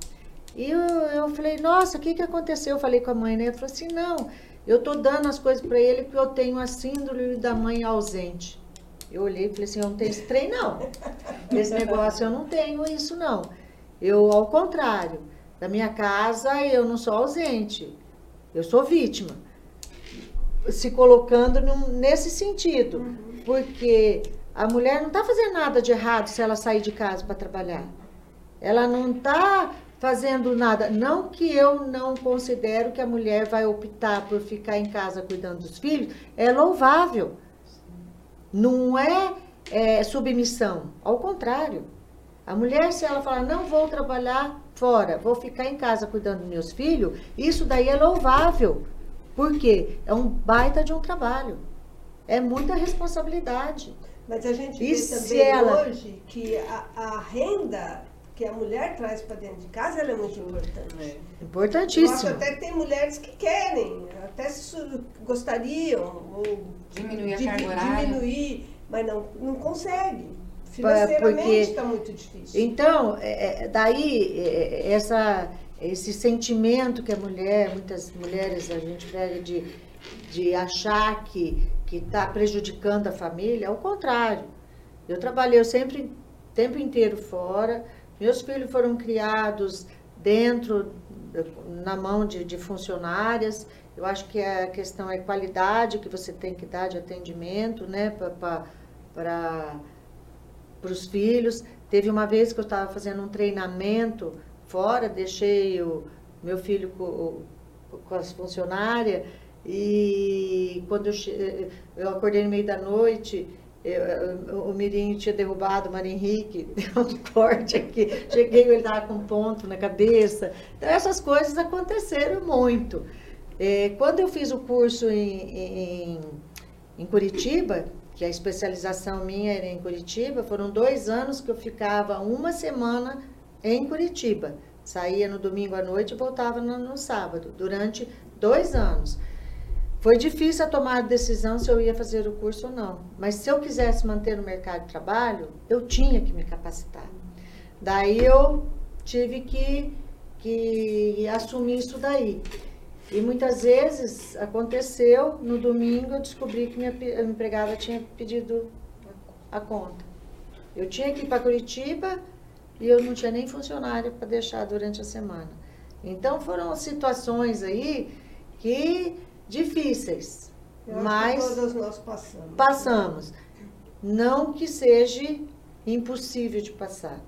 e eu, eu falei, nossa, o que, que aconteceu? Eu falei com a mãe, né? Ela falou assim, não, eu tô dando as coisas para ele porque eu tenho a síndrome da mãe ausente. Eu olhei e falei assim, eu não tenho esse trem, não. Esse negócio eu não tenho isso, não. Eu, ao contrário, da minha casa eu não sou ausente, eu sou vítima. Se colocando num, nesse sentido, uhum. porque a mulher não está fazendo nada de errado se ela sair de casa para trabalhar. Ela não está fazendo nada. Não que eu não considero que a mulher vai optar por ficar em casa cuidando dos filhos, é louvável. Não é, é submissão, ao contrário. A mulher, se ela falar, não vou trabalhar, fora, vou ficar em casa cuidando dos meus filhos, isso daí é louvável. Porque é um baita de um trabalho. É muita responsabilidade. Mas a gente E vê também ela- hoje que a, a renda que a mulher traz para dentro de casa ela é muito importante. É. Eu acho Importantíssimo. até que tem mulheres que querem, até se gostariam ou Diminuir a carga horária. diminuir, mas não, não consegue. Financeiramente está muito difícil. Então, é, é, daí, é, essa, esse sentimento que a mulher, muitas mulheres a gente pega de, de achar que está prejudicando a família, ao contrário. Eu trabalhei sempre o tempo inteiro fora, meus filhos foram criados dentro, na mão de, de funcionárias. Eu acho que a questão é qualidade que você tem que dar de atendimento, né, para os filhos. Teve uma vez que eu estava fazendo um treinamento fora, deixei o meu filho com, com as funcionárias e quando eu, eu acordei no meio da noite, eu- o Mirinho tinha derrubado o Maria Henrique, [LAUGHS] deu um corte aqui, cheguei, ele estava com um ponto na cabeça. Então essas coisas aconteceram muito. Eh, quando eu fiz o curso em, em, em Curitiba, que a especialização minha era em Curitiba, foram dois anos que eu ficava uma semana em Curitiba. Saía no domingo à noite e voltava no, no sábado, durante dois anos. Foi difícil a tomar a decisão se eu ia fazer o curso ou não. Mas se eu quisesse manter no mercado de trabalho, eu tinha que me capacitar. Daí eu tive que, que assumir isso daí. E muitas vezes aconteceu, no domingo eu descobri que minha empregada tinha pedido a conta. Eu tinha que ir para Curitiba e eu não tinha nem funcionário para deixar durante a semana. Então foram situações aí que difíceis, Eu acho mas que todas nós passamos. passamos. Não que seja impossível de passar.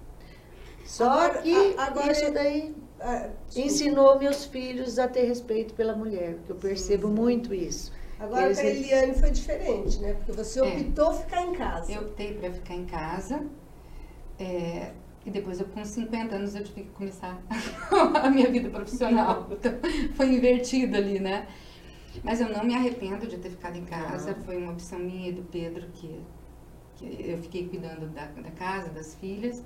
Só Agora- que a- agora isso é- daí Ah, desculpa. ensinou meus filhos a ter respeito pela mulher, que eu percebo muito isso. Agora Eles- para a Eliane foi diferente, né? Porque você É. optou ficar em casa. Eu optei para ficar em casa. é, e depois, eu, com 50 anos, eu tive que começar [LAUGHS] a minha vida profissional. Então, foi invertido ali, né? Mas eu não me arrependo de ter ficado em casa. Foi uma opção minha e do Pedro que, que eu fiquei cuidando da, da casa, das filhas.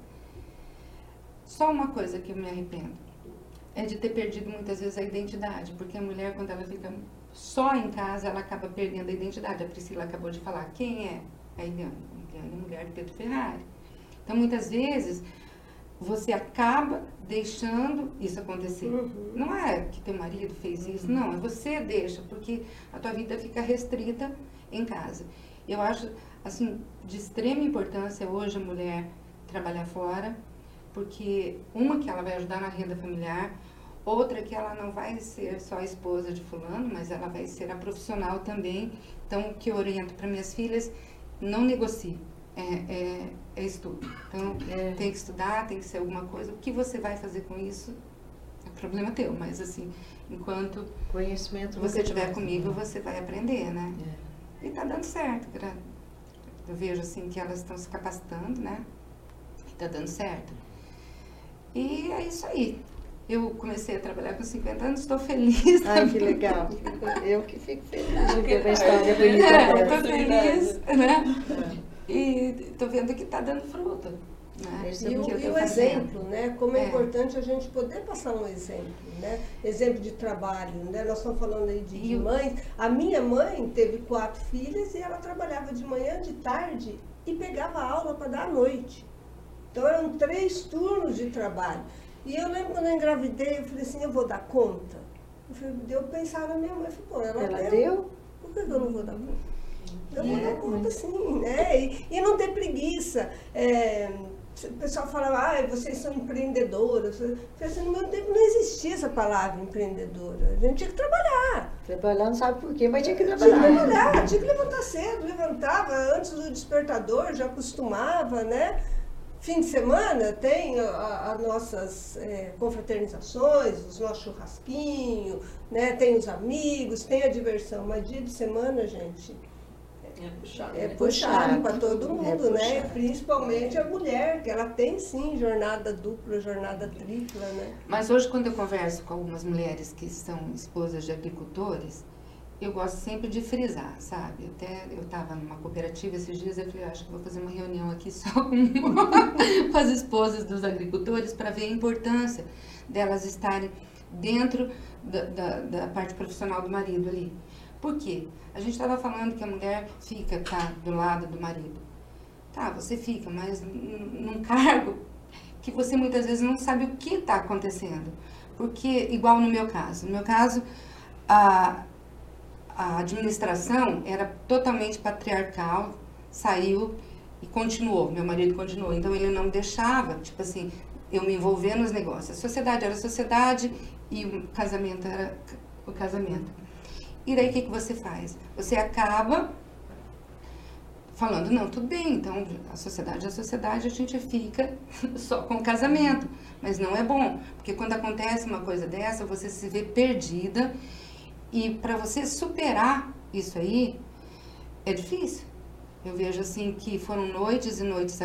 Só uma coisa que eu me arrependo é de ter perdido muitas vezes a identidade, porque a mulher, quando ela fica só em casa, ela acaba perdendo a identidade. A Priscila acabou de falar, quem é? A Eliane. A Eliane é mulher de Pedro Ferrari. Então, muitas vezes, você acaba deixando isso acontecer. Uhum. Não é que teu marido fez isso, não, é você deixa, porque a tua vida fica restrita em casa. Eu acho, assim, de extrema importância hoje a mulher trabalhar fora, porque uma que ela vai ajudar na renda familiar, outra que ela não vai ser só a esposa de fulano, mas ela vai ser a profissional também. Então, o que eu oriento para minhas filhas, não negocie. É, é, é estudo. Então, É. tem que estudar, tem que ser alguma coisa. O que você vai fazer com isso é problema teu, mas assim, enquanto Conhecimento você estiver comigo, você vai aprender, né? É. E tá dando certo. Eu vejo assim que elas estão se capacitando, né? E tá dando certo. E é isso aí. Eu comecei a trabalhar com 50 anos, estou feliz. Ai, que [LAUGHS] legal. Eu que fico feliz de ver a história é, [LAUGHS] bonita É, eu Oportunidade. feliz, né? E tô vendo que tá dando fruto. Né? Esse E é o, e o exemplo, né? Como é, É. importante a gente poder passar um exemplo, né? Exemplo de trabalho, né? Nós estamos falando aí de, de mães. A minha mãe teve quatro filhas e ela trabalhava de manhã, de tarde e pegava aula para dar à noite. Então eram três turnos de trabalho. E eu lembro quando eu engravidei, eu falei assim, eu vou dar conta. Eu, falei, eu pensava na minha mãe, eu falei, pô, ela, Ela deu, deu? por que que eu não vou dar conta? Eu vou É, dar conta sim, né? E, e não ter preguiça. É, o pessoal falava, ah, vocês são empreendedoras. Assim, no meu tempo não existia essa palavra empreendedora. A gente tinha que trabalhar. Trabalhar não sabe por quê, mas tinha que Tinha que trabalhar. trabalhar, tinha que levantar cedo, levantava antes do despertador, já acostumava, né? Fim de semana tem as nossas é, confraternizações, os nossos churrasquinhos, né? tem os amigos, tem a diversão, mas dia de semana, gente, É puxado. É né? puxado para todo É mundo, né? puxado. Principalmente a mulher, que ela tem sim jornada dupla, jornada tripla, né? Mas hoje, quando eu converso com algumas mulheres que são esposas de agricultores, eu gosto sempre de frisar, sabe? Até eu estava numa cooperativa esses dias, eu falei, acho que vou fazer uma reunião aqui só [LAUGHS] com, com as esposas dos agricultores para ver a importância delas estarem dentro da, da, da parte profissional do marido ali. Por quê? A gente estava falando que a mulher fica, tá, do lado do marido. Tá, você fica, mas num cargo que você muitas vezes não sabe o que está acontecendo. Porque, igual no meu caso, no meu caso, a, a administração era totalmente patriarcal, saiu e continuou, meu marido continuou. Então ele não deixava, tipo assim, eu me envolver nos negócios. A sociedade era a sociedade e o casamento era o casamento. E daí o que, que você faz? Você acaba falando, não, tudo bem, então a sociedade é a sociedade, a gente fica [LAUGHS] só com o casamento. Mas não é bom, porque quando acontece uma coisa dessa, você se vê perdida e para você superar isso aí, é difícil. Eu vejo assim que foram noites e noites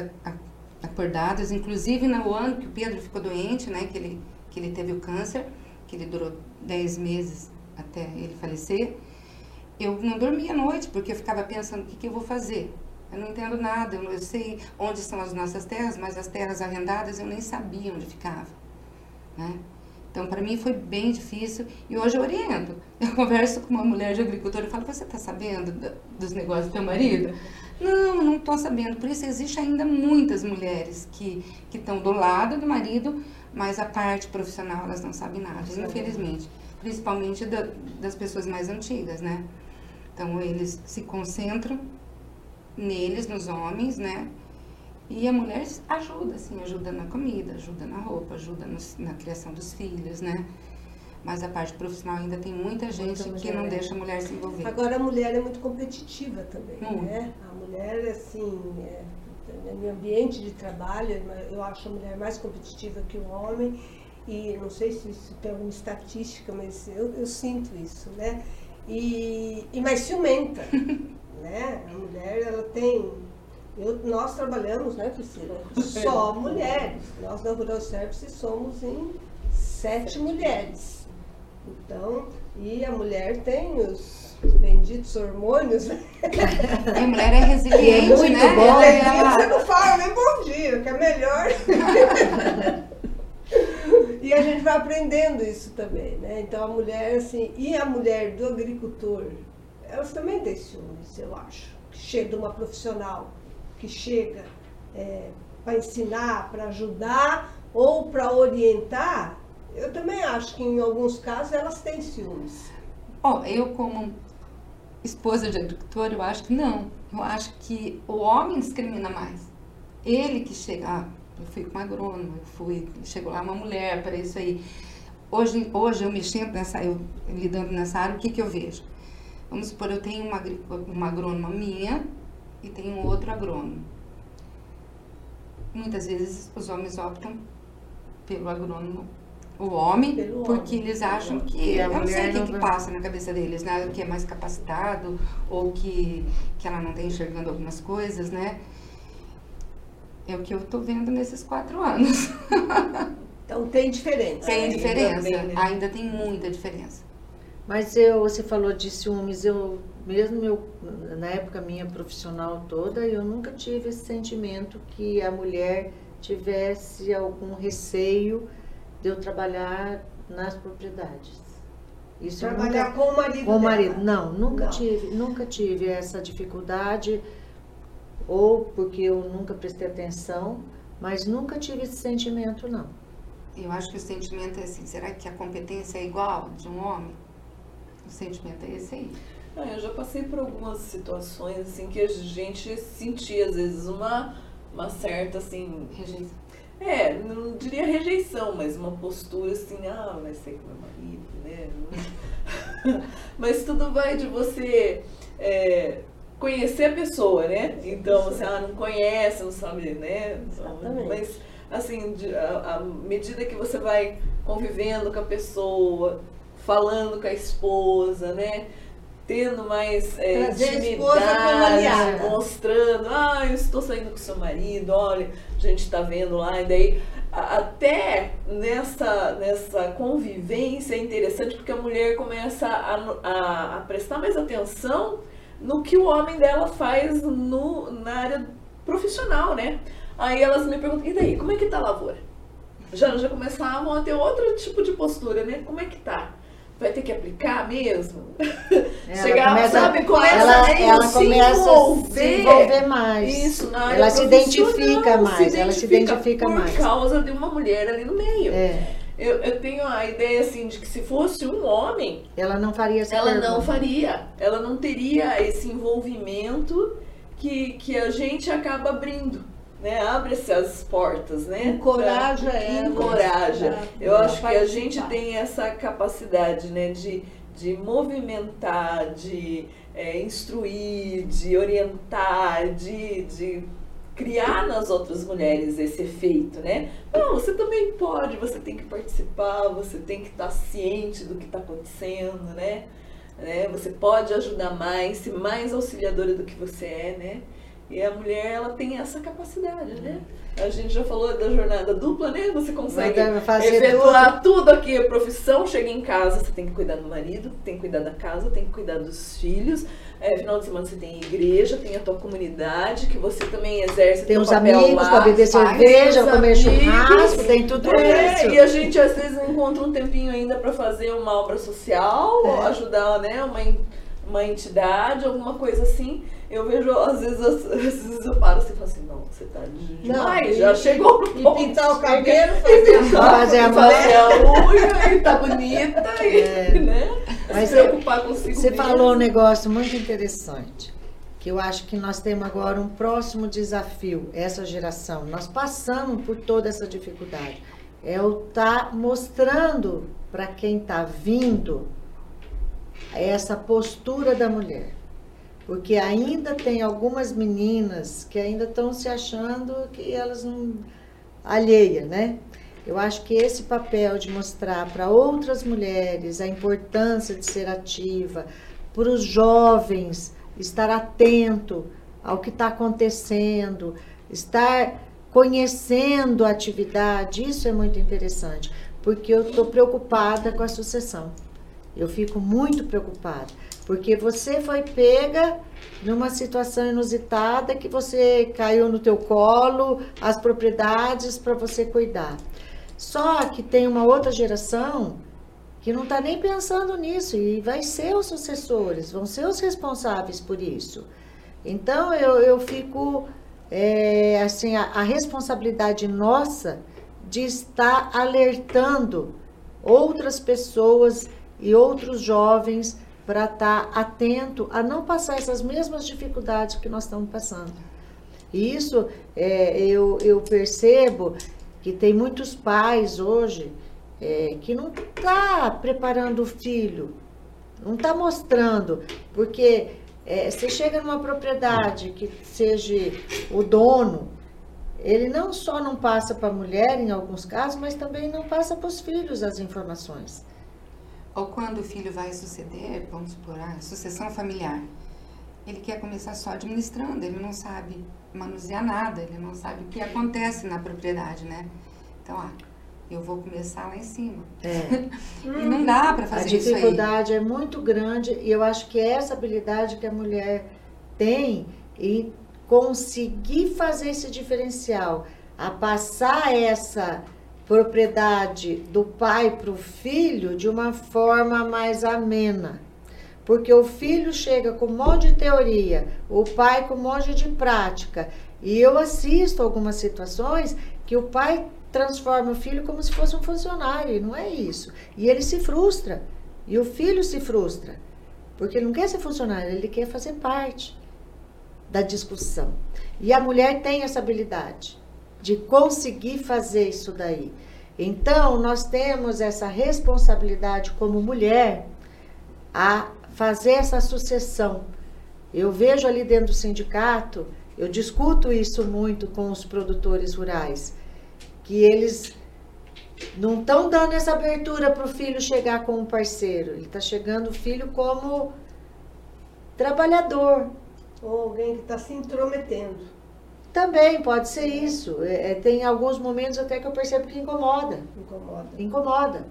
acordadas, inclusive no ano que o Pedro ficou doente, né, que ele, que ele teve o câncer, que ele durou 10 meses até ele falecer. Eu não dormia à noite, porque eu ficava pensando, o que, que eu vou fazer? Eu não entendo nada, eu, não- eu sei onde são as nossas terras, mas as terras arrendadas eu nem sabia onde ficava, né? Então, para mim foi bem difícil e hoje eu oriento. [LAUGHS] Eu converso com uma mulher de agricultor e falo: Você está sabendo dos negócios do teu marido? Não, não estou sabendo. Por isso, existe ainda muitas mulheres que que estão do lado do marido, mas a parte profissional elas não sabem nada, infelizmente. Principalmente da- das pessoas mais antigas, né? Então, eles se concentram neles, nos homens, né? E a mulher ajuda, assim, ajuda na comida, ajuda na roupa, ajuda nos- na criação dos filhos, né? Mas a parte profissional ainda tem muita gente que não mulher. deixa a mulher se envolver. Agora a mulher é muito competitiva também, Muito. né? A mulher, assim, é, no ambiente de trabalho, eu acho a mulher mais competitiva que o homem. E não sei se isso tem alguma estatística, mas eu, eu sinto isso, né? E, e mais ciumenta, [LAUGHS] né? A mulher, ela tem... Eu, nós trabalhamos, né, Priscila? Só [LAUGHS] mulheres. Nós da Rural Service somos em sete mulheres. Então, e a mulher tem os benditos hormônios, né? A mulher é resiliente, É [LAUGHS] muito né? bom. Ela, que ela- você não fala nem bom dia, que é melhor. E a gente vai aprendendo isso também, né? Então a mulher, assim, e a mulher do agricultor, elas também têm ciúmes, eu acho. Que chega de uma profissional que chega para ensinar, para ajudar ou para orientar, eu também acho que em alguns casos elas têm ciúmes. Ó, eu como esposa de agricultor, eu acho que não. Eu acho que o homem discrimina mais. Ele que chega, ah, eu fui com agrônomo, eu fui, chegou lá uma mulher para isso aí. Hoje, hoje eu mexendo nessa, eu lidando nessa área, o que que eu vejo? Vamos supor, eu tenho uma, uma agrônoma minha e tenho outro agrônomo. Muitas vezes os homens optam pelo agrônomo, o homem, Pelo porque homem. eles acham que, eu não sei o que, não que passa na cabeça deles, né? Que é mais capacitado ou que, que ela não está enxergando algumas coisas, né? É o que eu tô vendo nesses quatro anos. [LAUGHS] Então tem diferença. Tem Ainda diferença, bem, né? ainda tem muita diferença. Mas eu, você falou de ciúmes, eu mesmo eu, na época minha profissional toda, eu nunca tive esse sentimento que a mulher tivesse algum receio de eu trabalhar nas propriedades. Isso Trabalhar nunca, com o marido com o dela. marido. Não, nunca Não. tive, nunca tive essa dificuldade, ou porque eu nunca prestei atenção, mas nunca tive esse sentimento, não. Eu acho que o sentimento é assim, será que a competência é igual de um homem? O sentimento é esse aí. Ah, eu já passei por algumas situações assim que a gente sentia às vezes uma, uma certa assim, Rejeição. é, não diria rejeição, mas uma postura assim, ah, vai ser com meu marido, né? [LAUGHS] mas tudo vai de você é, conhecer a pessoa, né? Então, você ah, não conhece, não sabe, né? Exatamente. Mas assim, à medida que você vai convivendo com a pessoa, falando com a esposa, né? tendo mais é, intimidade, mostrando, ah, eu estou saindo com seu marido, olha, a gente está vendo lá, e daí até nessa, nessa convivência é interessante porque a mulher começa a, a, a prestar mais atenção no que o homem dela faz no, na área profissional, né? Aí elas me perguntam, e daí, como é que tá a lavoura? Já, já começavam a ter outro tipo de postura, né? Como é que tá? Vai ter que aplicar mesmo? Ela [LAUGHS] Chegar, começa- sabe, começa ela, a ela se começa a se envolver. envolver mais. Isso, na área ela se identifica mais, ela se identifica por mais. causa de uma mulher ali no meio. É, Eu, eu tenho a ideia assim de que se fosse um homem, ela não faria essa ela pergunta. não faria. Ela não teria esse envolvimento que, que a gente acaba abrindo. Né? Abre-se as portas, né? Encoraja Pra- ela. Encoraja. Eu acho que a gente tem essa capacidade, né? De, de movimentar, de é, instruir, de orientar, de, de criar nas outras mulheres esse efeito, né? Não, você também pode, você tem que participar, você tem que estar ciente do que está acontecendo, né? né? Você pode ajudar mais, ser mais auxiliadora do que você é, né? E a mulher, ela tem essa capacidade, né? A gente já falou da jornada dupla, né? Você consegue efetuar tudo aqui, a profissão, chega em casa, você tem que cuidar do marido, tem que cuidar da casa, tem que cuidar dos filhos. É, final de semana você tem igreja, tem a tua comunidade, que você também exerce Tem papel amigos lá, para beber cerveja, comer amigos. churrasco, tem tudo É, isso. e a gente às vezes encontra um tempinho ainda para fazer uma obra social, É. ajudar né, uma, uma entidade, alguma coisa assim. Eu vejo, às vezes, às, às vezes eu paro assim e falo assim, não, você tá de- Não, demais, e- já chegou no E ponto. pintar o cabelo, fazer a Fazer a fazer a unha e tá bonita e, né? Mas se preocupar consigo Você mesmo. falou um negócio muito interessante, que eu acho que nós temos agora um próximo desafio, essa geração. Nós passamos por toda essa dificuldade. É o estar mostrando para quem está vindo essa postura da mulher. Porque ainda tem algumas meninas que ainda estão se achando que elas não alheia, né? Eu acho que esse papel de mostrar para outras mulheres a importância de ser ativa, para os jovens estar atento ao que está acontecendo, estar conhecendo a atividade, isso é muito interessante, porque eu estou preocupada com a sucessão. Eu fico muito preocupada, porque você foi pega numa situação inusitada que você caiu no teu colo as propriedades para você cuidar. Só que tem uma outra geração que não está nem pensando nisso e vai ser os sucessores, vão ser os responsáveis por isso. Então eu, eu fico é, assim a, a responsabilidade nossa de estar alertando outras pessoas e outros jovens para estar atento a não passar essas mesmas dificuldades que nós estamos passando. E isso é, eu, eu percebo que tem muitos pais hoje é, que não está preparando o filho, não está mostrando, porque é, você chega numa propriedade que seja o dono, ele não só não passa para a mulher em alguns casos, mas também não passa para os filhos as informações. Ou quando o filho vai suceder, vamos supor, a sucessão familiar, ele quer começar só administrando, ele não sabe manusear nada, ele não sabe o que acontece na propriedade, né? Então, ah, eu vou começar lá em cima. É. [LAUGHS] E não dá para A fazer isso aí. dificuldade é muito grande e eu acho que é essa habilidade que a mulher tem em conseguir fazer esse diferencial, a passar essa propriedade do pai para o filho de uma forma mais amena. Porque o filho chega com um monte de teoria, o pai com um monte de prática. E eu assisto algumas situações que o pai transforma o filho como se fosse um funcionário, e não é isso. E ele se frustra, e o filho se frustra, porque ele não quer ser funcionário, ele quer fazer parte da discussão. E a mulher tem essa habilidade de conseguir fazer isso daí. Então, nós temos essa responsabilidade como mulher a fazer essa sucessão. Eu vejo ali dentro do sindicato, eu discuto isso muito com os produtores rurais, que eles não estão dando essa abertura para o filho chegar com um parceiro. Ele está chegando o filho como trabalhador. Ou alguém que está se intrometendo. Também pode ser isso. É, é, tem alguns momentos até que eu percebo que incomoda. Incomoda. Incomoda.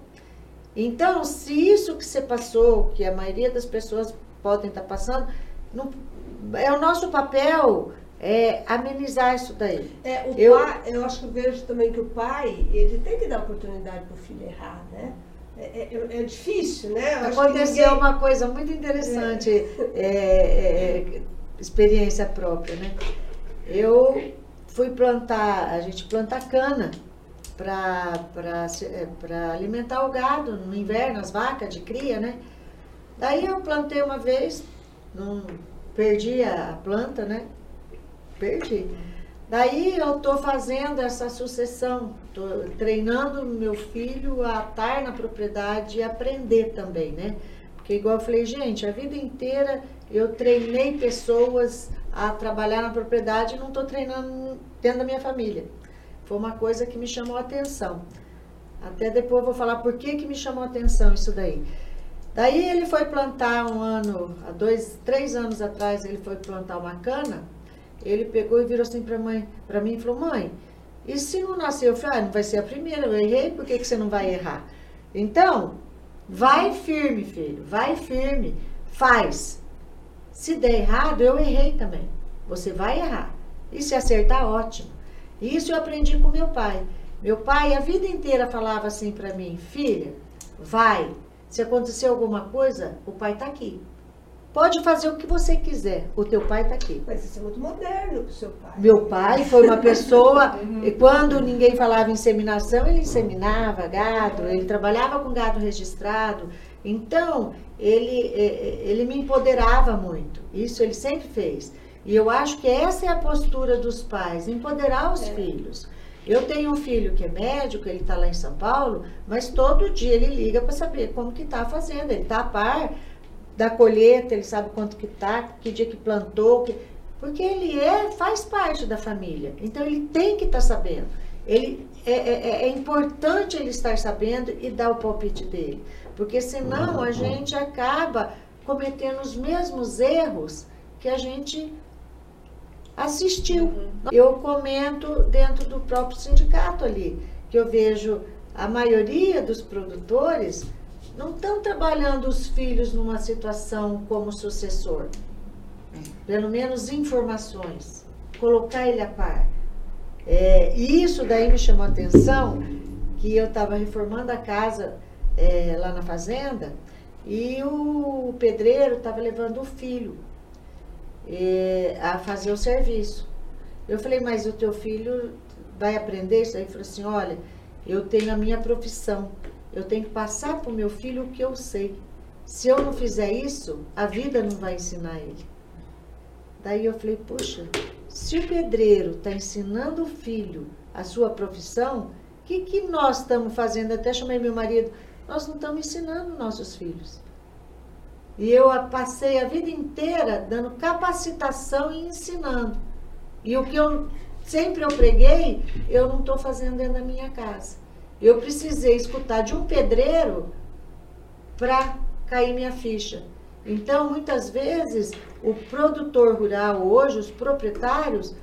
Então, se isso que você passou, que a maioria das pessoas podem estar passando, não, é o nosso papel é, amenizar isso daí. É, o Eu- pai, eu acho que eu vejo também que o pai, ele tem que dar oportunidade para o filho errar, né? É, é- é difícil, né? Eu Aconteceu ninguém- uma coisa muito interessante, é, é, experiência própria, né? Eu fui plantar, a gente planta cana para alimentar o gado no inverno, as vacas de cria, né? Daí eu plantei uma vez, não, perdi a planta, né? Perdi. Daí eu tô fazendo essa sucessão, tô treinando meu filho a estar na propriedade e aprender também, né? Porque igual eu falei, gente, a vida inteira eu treinei pessoas a trabalhar na propriedade e não estou treinando dentro da minha família. Foi uma coisa que me chamou a atenção. Até depois vou falar por que, que me chamou a atenção isso daí. Daí ele foi plantar um ano, há dois, três anos atrás, ele foi plantar uma cana. Ele pegou e virou assim para mãe, para mim e falou: "Mãe, e se não nascer?" Eu falei: ah, "Não vai ser a primeira, eu errei, por que, que você não vai errar?" Então, vai firme, filho, vai firme, faz. Se der errado, eu errei também. Você vai errar. E se acertar, ótimo. Isso eu aprendi com meu pai. Meu pai a vida inteira falava assim para mim: "Filha, vai. Se acontecer alguma coisa, o pai tá aqui. Pode fazer o que você quiser. O teu pai tá aqui." Mas isso é muito moderno pro seu pai. Meu pai foi uma pessoa, [LAUGHS] e quando ninguém falava em inseminação, ele inseminava gado, ele trabalhava com gado registrado. Então, ele, eh, ele me empoderava muito. Isso ele sempre fez. E eu acho que essa é a postura dos pais, empoderar os É. filhos. Eu tenho um filho que é médico, ele está lá em São Paulo, mas todo dia ele liga para saber como que está fazendo. Ele está a par da colheita, ele sabe quanto que tá, que dia que plantou, que- porque ele é faz parte da família. Então ele tem que estar sabendo. Ele é, é- é importante ele estar sabendo e dar o palpite dele, porque senão a gente acaba cometendo os mesmos erros que a gente assistiu. Eu comento dentro do próprio sindicato ali, que eu vejo a maioria dos produtores não estão trabalhando os filhos numa situação como sucessor. Pelo menos informações, colocar ele a par. É, e isso daí me chamou a atenção, que eu estava reformando a casa é, lá na fazenda e o pedreiro estava levando o filho é, a fazer o serviço. Eu falei, mas o teu filho vai aprender isso? Aí ele falou assim, olha, eu tenho a minha profissão, eu tenho que passar para o meu filho o que eu sei. Se eu não fizer isso, a vida não vai ensinar ele. Daí eu falei, puxa, se o pedreiro está ensinando o filho a sua profissão, o que, que nós estamos fazendo? Até chamei meu marido, nós não estamos ensinando nossos filhos. E eu passei a vida inteira dando capacitação e ensinando. E o que eu sempre eu preguei, eu não estou fazendo dentro da minha casa. Eu precisei escutar de um pedreiro para cair minha ficha. Então, muitas vezes, o produtor rural hoje, os proprietários,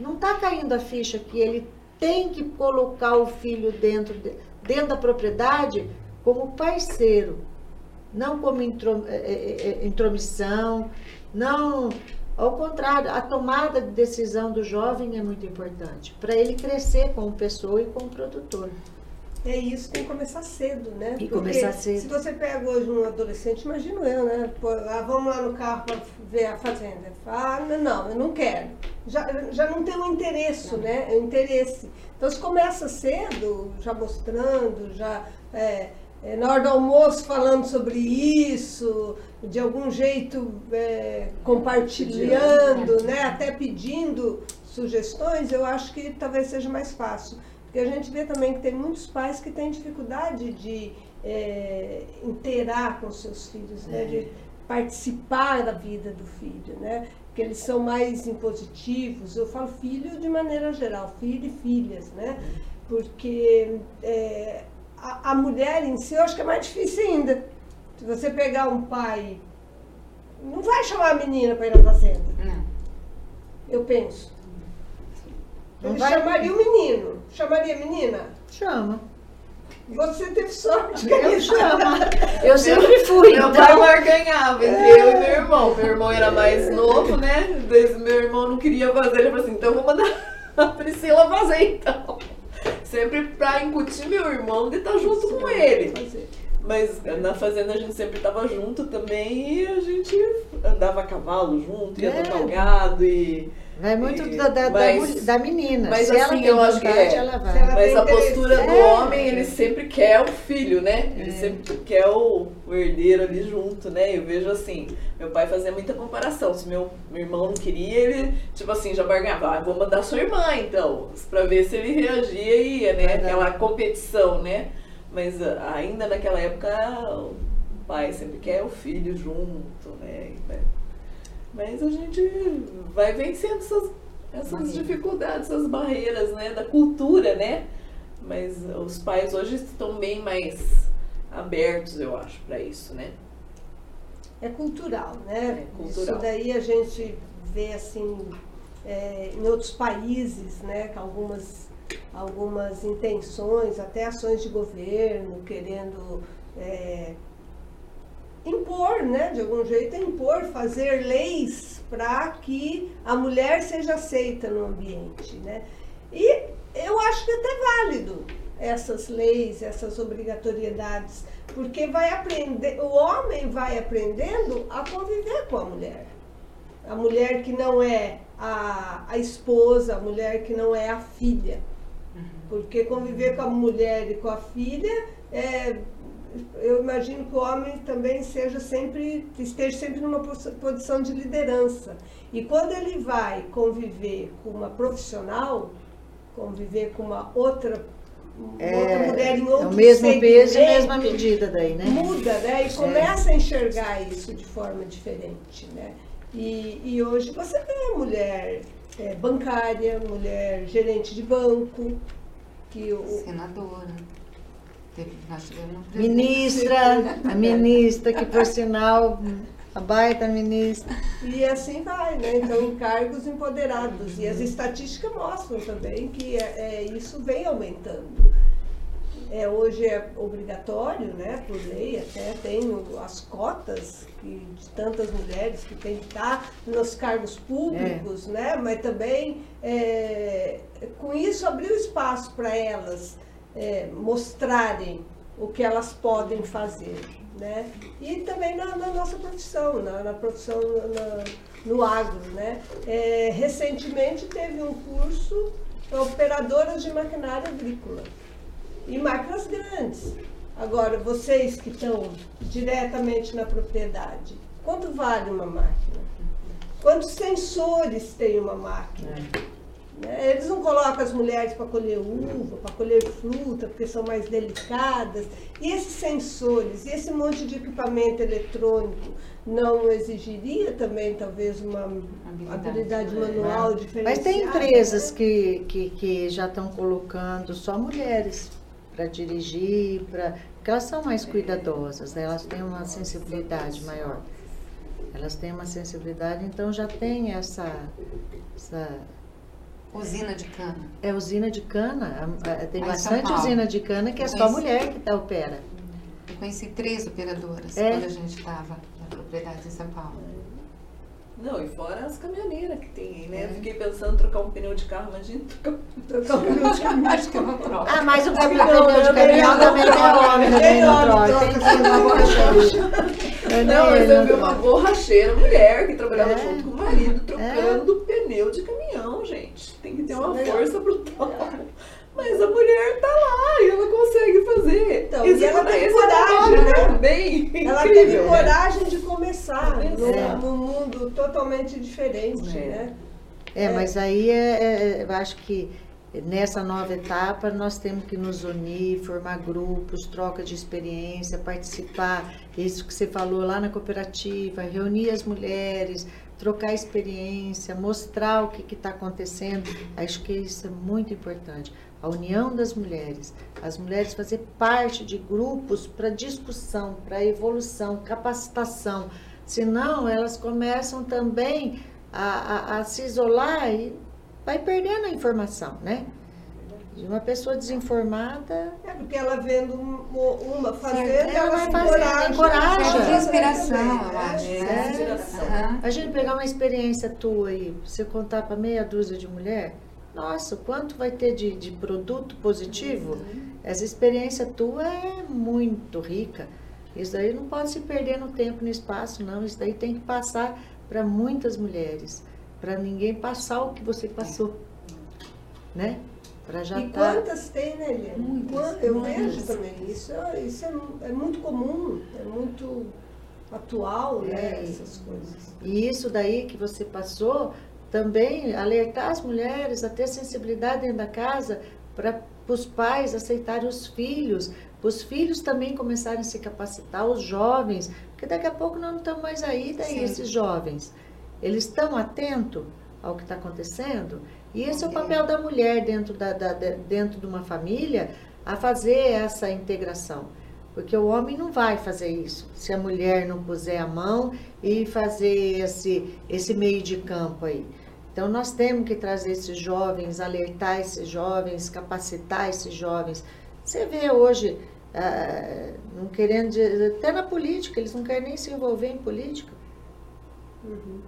não está caindo a ficha que ele tem que colocar o filho dentro, de- dentro da propriedade como parceiro, não como eh, eh, eh, intromissão, não. Ao contrário, a tomada de decisão do jovem é muito importante para ele crescer como pessoa e como produtor. É isso, tem que começar cedo, né? E Porque começar cedo. Se você pega hoje um adolescente, imagino eu, né? Pô, ah, vamos lá no carro para ver a fazenda. Ah, não, eu não quero. Já, já não tem o interesse, né? O interesse. Então você começa cedo, já mostrando, já é, é, na hora do almoço falando sobre isso, de algum jeito é, compartilhando, né? Até pedindo sugestões, eu acho que talvez seja mais fácil. Porque a gente vê também que tem muitos pais que têm dificuldade de é, inteirar com seus filhos, né? de participar da vida do filho, né? Porque eles são mais impositivos. Eu falo filho de maneira geral, filho e filhas, né? Porque é, a, a mulher em si, eu acho que é mais difícil ainda. Se você pegar um pai não vai chamar a menina para ir na fazenda. Não. Eu penso. Não Ele vai? chamaria o menino. Chamaria a menina? Chama. Você teve sorte. Eu chamo. [LAUGHS] Eu sempre fui. Meu então. pai ganhava entre eu e meu irmão. Meu irmão era mais novo, né? Meu irmão não queria fazer. Ele falou assim: então eu vou mandar a Priscila fazer então. Sempre pra incutir meu irmão de estar junto com ele. Mas na fazenda a gente sempre tava junto também e a gente andava a cavalo junto, ia É. tocar o gado e. Vai muito e- da, da, mas- da menina. mas Se ela assim, tem eu acho que é. ela vai. Ela- Mas a postura do. É. homem, ele sempre quer o filho, né? Ele sempre quer o, o herdeiro ali junto, né? Eu vejo assim, meu pai fazia muita comparação. Se meu, meu irmão não queria, ele, tipo assim, já barganhava, ah, vou mandar sua irmã então, pra ver se ele reagia e ia, né? Verdade. Aquela competição, né? Mas ah, ainda naquela época, o pai sempre quer o filho junto, né? Vai- Mas a gente vai vencendo essas, essas dificuldades, essas barreiras, né? Da cultura, né? Mas os pais hoje estão bem mais abertos, eu acho, para isso, né? É cultural, né? É cultural. Isso daí a gente vê assim é, em outros países, né? Que algumas, algumas intenções, até ações de governo querendo é, impor, né? De algum jeito impor, fazer leis para que a mulher seja aceita no ambiente, né? E eu acho que é até válido essas leis, essas obrigatoriedades, porque vai aprender, o homem vai aprendendo a conviver com a mulher. A mulher que não é a, a esposa, a mulher que não é a filha. Porque conviver com a mulher e com a filha, é, eu imagino que o homem também seja sempre, esteja sempre numa pos- posição de liderança. E quando ele vai conviver com uma profissional, conviver com uma outra, outra mulher em é outro o mesmo peso e mesma medida daí, né? muda, né? E começa a enxergar isso de forma diferente, né? E, e hoje você vê mulher é, bancária, mulher gerente de banco, que o, Senadora. Ministra, a ministra, que por sinal, a baita ministra. E assim vai, né? Então, em cargos empoderados. E as estatísticas mostram também que é, é, isso vem aumentando. É, hoje é obrigatório, né, por lei, até tem as cotas que, de tantas mulheres que têm que estar nos cargos públicos, né? Mas também, é, com isso, abriu espaço para elas é, mostrarem o que elas podem fazer, né? E também na, na nossa profissão, na, na profissão na- no agro, né? É, recentemente teve um curso para operadoras de maquinária agrícola e máquinas grandes. Agora, vocês que estão diretamente na propriedade, quanto vale uma máquina? Quantos sensores tem uma máquina? Né? Eles não colocam as mulheres para colher uva, para colher fruta, porque são mais delicadas. E esses sensores, e esse monte de equipamento eletrônico, não exigiria também, talvez, uma Habilidade, habilidade manual diferenciada? Mas tem empresas né? que, que, que já estão colocando só mulheres para dirigir, pra, porque elas são mais cuidadosas, né? elas têm uma sensibilidade maior. Elas têm uma sensibilidade, então já tem essa, essa Usina de cana. é usina de cana, tem bastante usina de cana que é só conheci. mulher que tá, opera. Eu conheci três operadoras É? quando a gente estava na propriedade em São Paulo. Não, e fora as caminhoneiras que tem aí, né? Eu fiquei pensando em trocar um pneu de carro, imagina trocar Trocar o pneu de caminhão. Acho que é uma prova. Ah, mas o Não, pneu de eu caminhão também tem homem, não Tem que ser uma. Eu Não, mas eu não vi uma borracheira mulher que trabalhava É. junto com o marido trocando pneu de caminhão, gente. Tem que ter uma força brutal. Mas a mulher tá lá e ela consegue fazer. Então, e ela tem coragem, né? Bem Ela incrível, teve né? coragem de começar É. num, num mundo totalmente diferente, É. né? É, mas aí é, é- eu acho que nessa nova etapa nós temos que nos unir, formar grupos, troca de experiência, participar, isso que você falou lá na cooperativa, reunir as mulheres, trocar experiência, mostrar o que está acontecendo. Acho que isso é muito importante. A união das mulheres, as mulheres fazer parte de grupos para discussão, para evolução, capacitação, Senão, elas começam também a, a, a se isolar e vai perdendo a informação, né? De uma pessoa desinformada. É porque ela vendo um- uma fazendo, Certo. ela, Ela ela É de inspiração, também, eu acho. É. A gente pegar uma experiência tua aí, você contar para meia dúzia de mulher, nossa, quanto vai ter de, de produto positivo? Essa experiência tua é muito rica. Isso daí não pode se perder no tempo, no espaço, não. Isso daí tem que passar para muitas mulheres, para ninguém passar o que você passou, né? Para já E estar. quantas tem, né, Eliane? Muitas, Eu muitas. vejo também. Isso, é- isso é, é muito comum, é muito atual, né? É. Essas coisas. E isso daí que você passou, também alertar as mulheres a ter sensibilidade dentro da casa para os pais aceitarem os filhos, os filhos também começarem a se capacitar, os jovens, porque daqui a pouco nós não estamos mais aí, daí Sim. esses jovens. Eles estão atentos ao que está acontecendo? E esse é o papel da mulher dentro, da, da- dentro de uma família, a fazer essa integração. Porque o homem não vai fazer isso se a mulher não puser a mão e fazer esse, esse meio de campo aí. Então nós temos que trazer esses jovens, alertar esses jovens, capacitar esses jovens. Você vê hoje, ah, não querendo, dizer- até na política, eles não querem nem se envolver em política,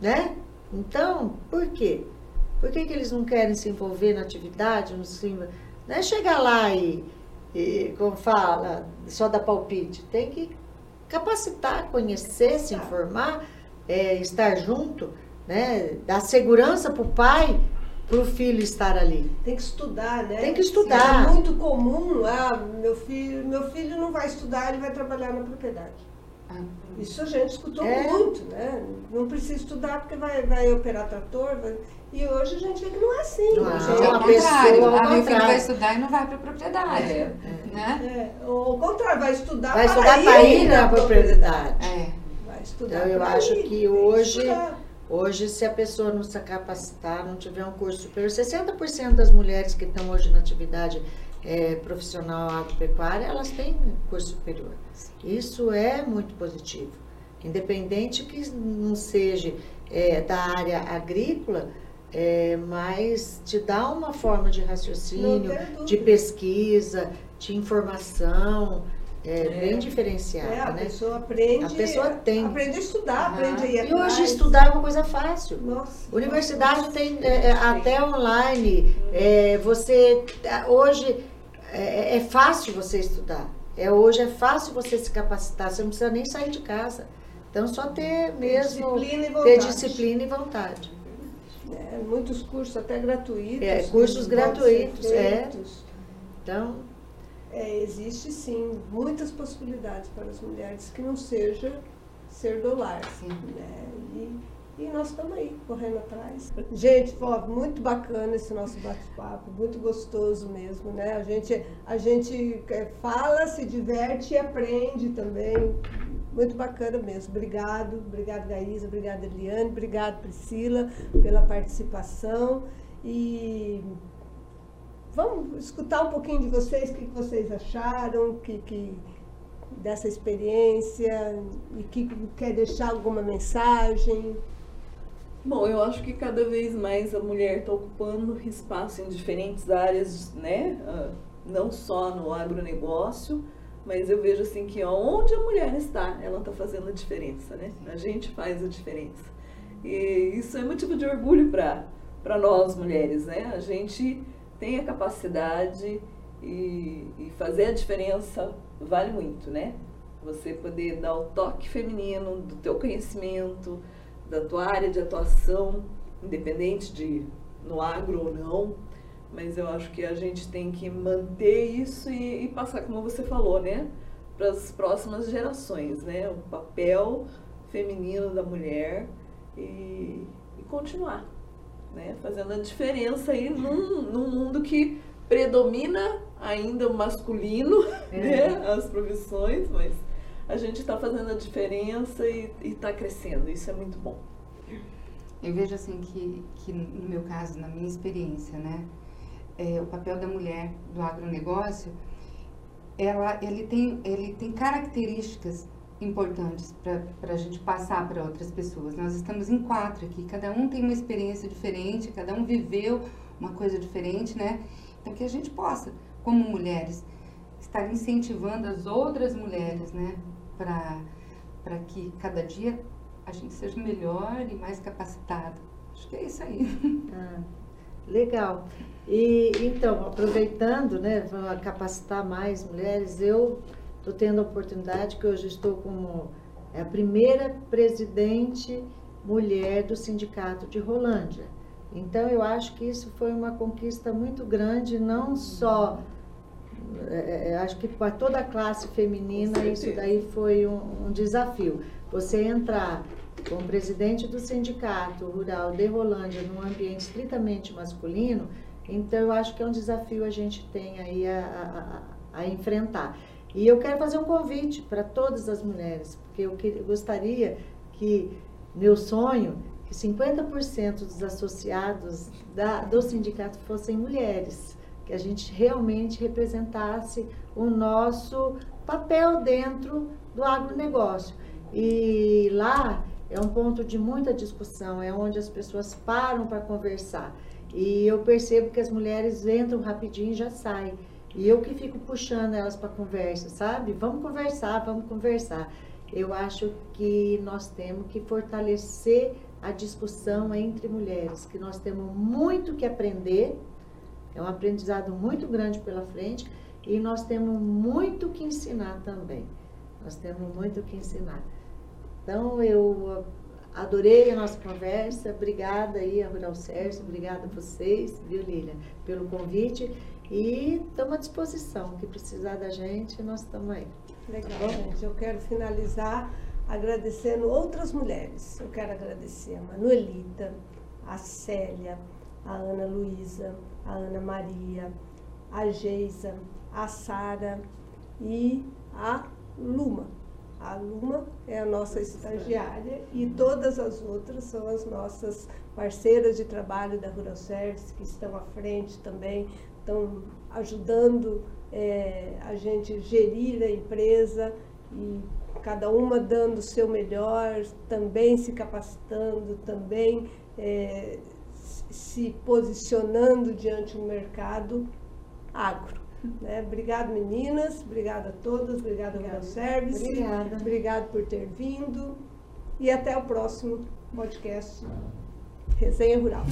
né? Então, por quê? Por que, que eles não querem se envolver na atividade? Não, se, não é chegar lá e, e, como fala, só dar palpite. Tem que capacitar, conhecer, se informar, é, estar junto, né? dar segurança para o pai, para o filho estar ali. Tem que estudar, né? Tem que estudar. É muito comum, ah, meu filho, meu filho não vai estudar, ele vai trabalhar na propriedade. Ah, Isso a gente escutou É. muito, né? Não precisa estudar porque vai, vai operar trator. vai- E hoje a gente vê que não é assim. Não, A É gente- uma ao contrário. ah, meu filho vai estudar e não vai para a propriedade. É. Né? É, ao contrário, vai estudar Vai para estudar ir para ir na na propriedade. É. Vai estudar Então, eu acho ir, que hoje- estudar. Hoje, se a pessoa não se capacitar, não tiver um curso superior, 60% das mulheres que estão hoje na atividade eh, profissional agropecuária, elas têm curso superior. Isso é muito positivo. Independente que não seja eh, da área agrícola, eh, mas te dá uma forma de raciocínio, de pesquisa, de informação, É. bem É, diferenciada, a né? pessoa aprende. A pessoa tem. Aprende a estudar, Aham. aprende a ir E hoje estudar é uma coisa fácil. Nossa. Universidade tem é, é, até online. é, você é, hoje é, é fácil você estudar. É, hoje é fácil você se capacitar. Você não precisa nem sair de casa. Então só ter mesmo Disciplina e ter disciplina e vontade. É, muitos cursos até gratuitos. É, cursos ser gratuitos, é. Então É, existe sim muitas possibilidades para as mulheres que não seja ser do lar. Sim. Né? E, e nós estamos aí, correndo atrás. Gente, ó, muito bacana esse nosso bate-papo, muito gostoso mesmo, né? A gente, a gente é, fala, se diverte e aprende também. Muito bacana mesmo. Obrigado, obrigado Gaísa, obrigado Eliane, obrigado Priscila pela participação. E vamos escutar um pouquinho de vocês, o que vocês acharam que, que, dessa experiência e que quer deixar alguma mensagem. Bom, eu acho que cada vez mais a mulher está ocupando espaço em diferentes áreas, né? Ah, Não só no agronegócio, mas eu vejo assim que onde a mulher está, ela está fazendo a diferença, né? A gente faz a diferença. E isso é motivo de orgulho para nós mulheres, né? A gente tem a capacidade e, e fazer a diferença vale muito, né? Você poder dar o toque feminino do teu conhecimento, da tua área de atuação, independente de no agro ou não, mas eu acho que a gente tem que manter isso e, e passar, como você falou, né, para as próximas gerações, né, o papel feminino da mulher e, e continuar, né, fazendo a diferença aí num, num mundo que predomina ainda o masculino, né, as profissões, mas a gente está fazendo a diferença e está crescendo, isso é muito bom. Eu vejo assim que, que no meu caso, na minha experiência, né, é, o papel da mulher do agronegócio, ela, ele, tem, ele tem características importantes para a gente passar para outras pessoas. Nós estamos em quatro aqui, cada um tem uma experiência diferente, cada um viveu uma coisa diferente, né? Então que a gente possa, como mulheres, estar incentivando as outras mulheres, né? Para que cada dia a gente seja melhor e mais capacitado. Acho que é isso aí. Ah, legal. E então, aproveitando, né, para capacitar mais mulheres, eu estou tendo a oportunidade que hoje estou como é a primeira presidente mulher do sindicato de Rolândia. Então eu acho que isso foi uma conquista muito grande, não só é, é acho que para toda a classe feminina isso daí foi um, um desafio. Você entrar como presidente do sindicato rural de Rolândia num ambiente estritamente masculino, então eu acho que é um desafio a gente tem aí a, a, a enfrentar. E eu quero fazer um convite para todas as mulheres, porque eu, que, eu gostaria que meu sonho que 50% dos associados da, do sindicato fossem mulheres, que a gente realmente representasse o nosso papel dentro do agronegócio. E lá é um ponto de muita discussão, é onde as pessoas param para conversar. E eu percebo que as mulheres entram rapidinho e já saem. E eu que fico puxando elas para conversa, sabe? Vamos conversar, vamos conversar. Eu acho que nós temos que fortalecer a discussão entre mulheres, que nós temos muito que aprender, é um aprendizado muito grande pela frente, e nós temos muito que ensinar também. Nós temos muito que ensinar. Então, eu adorei a nossa conversa. Obrigada aí Rural Sérgio, obrigada a vocês, viu, Lília, pelo convite. E estamos à disposição. O que precisar da gente, nós estamos aí. Legal, tá gente. Eu quero finalizar agradecendo outras mulheres. Eu quero agradecer a Manuelita, a Célia, a Ana Luísa, a Ana Maria, a Geisa, a Sara e a Luma. A Luma é a nossa estagiária e todas as outras são as nossas parceiras de trabalho da Rural Service que estão à frente também, estão ajudando é, a gente gerir a empresa e cada uma dando o seu melhor, também se capacitando, também é, se posicionando diante do mercado agro. Né? Obrigado, meninas. Obrigada a todas. Obrigada, ao Service. Obrigada. Obrigado por ter vindo. E até o próximo podcast Resenha Rural.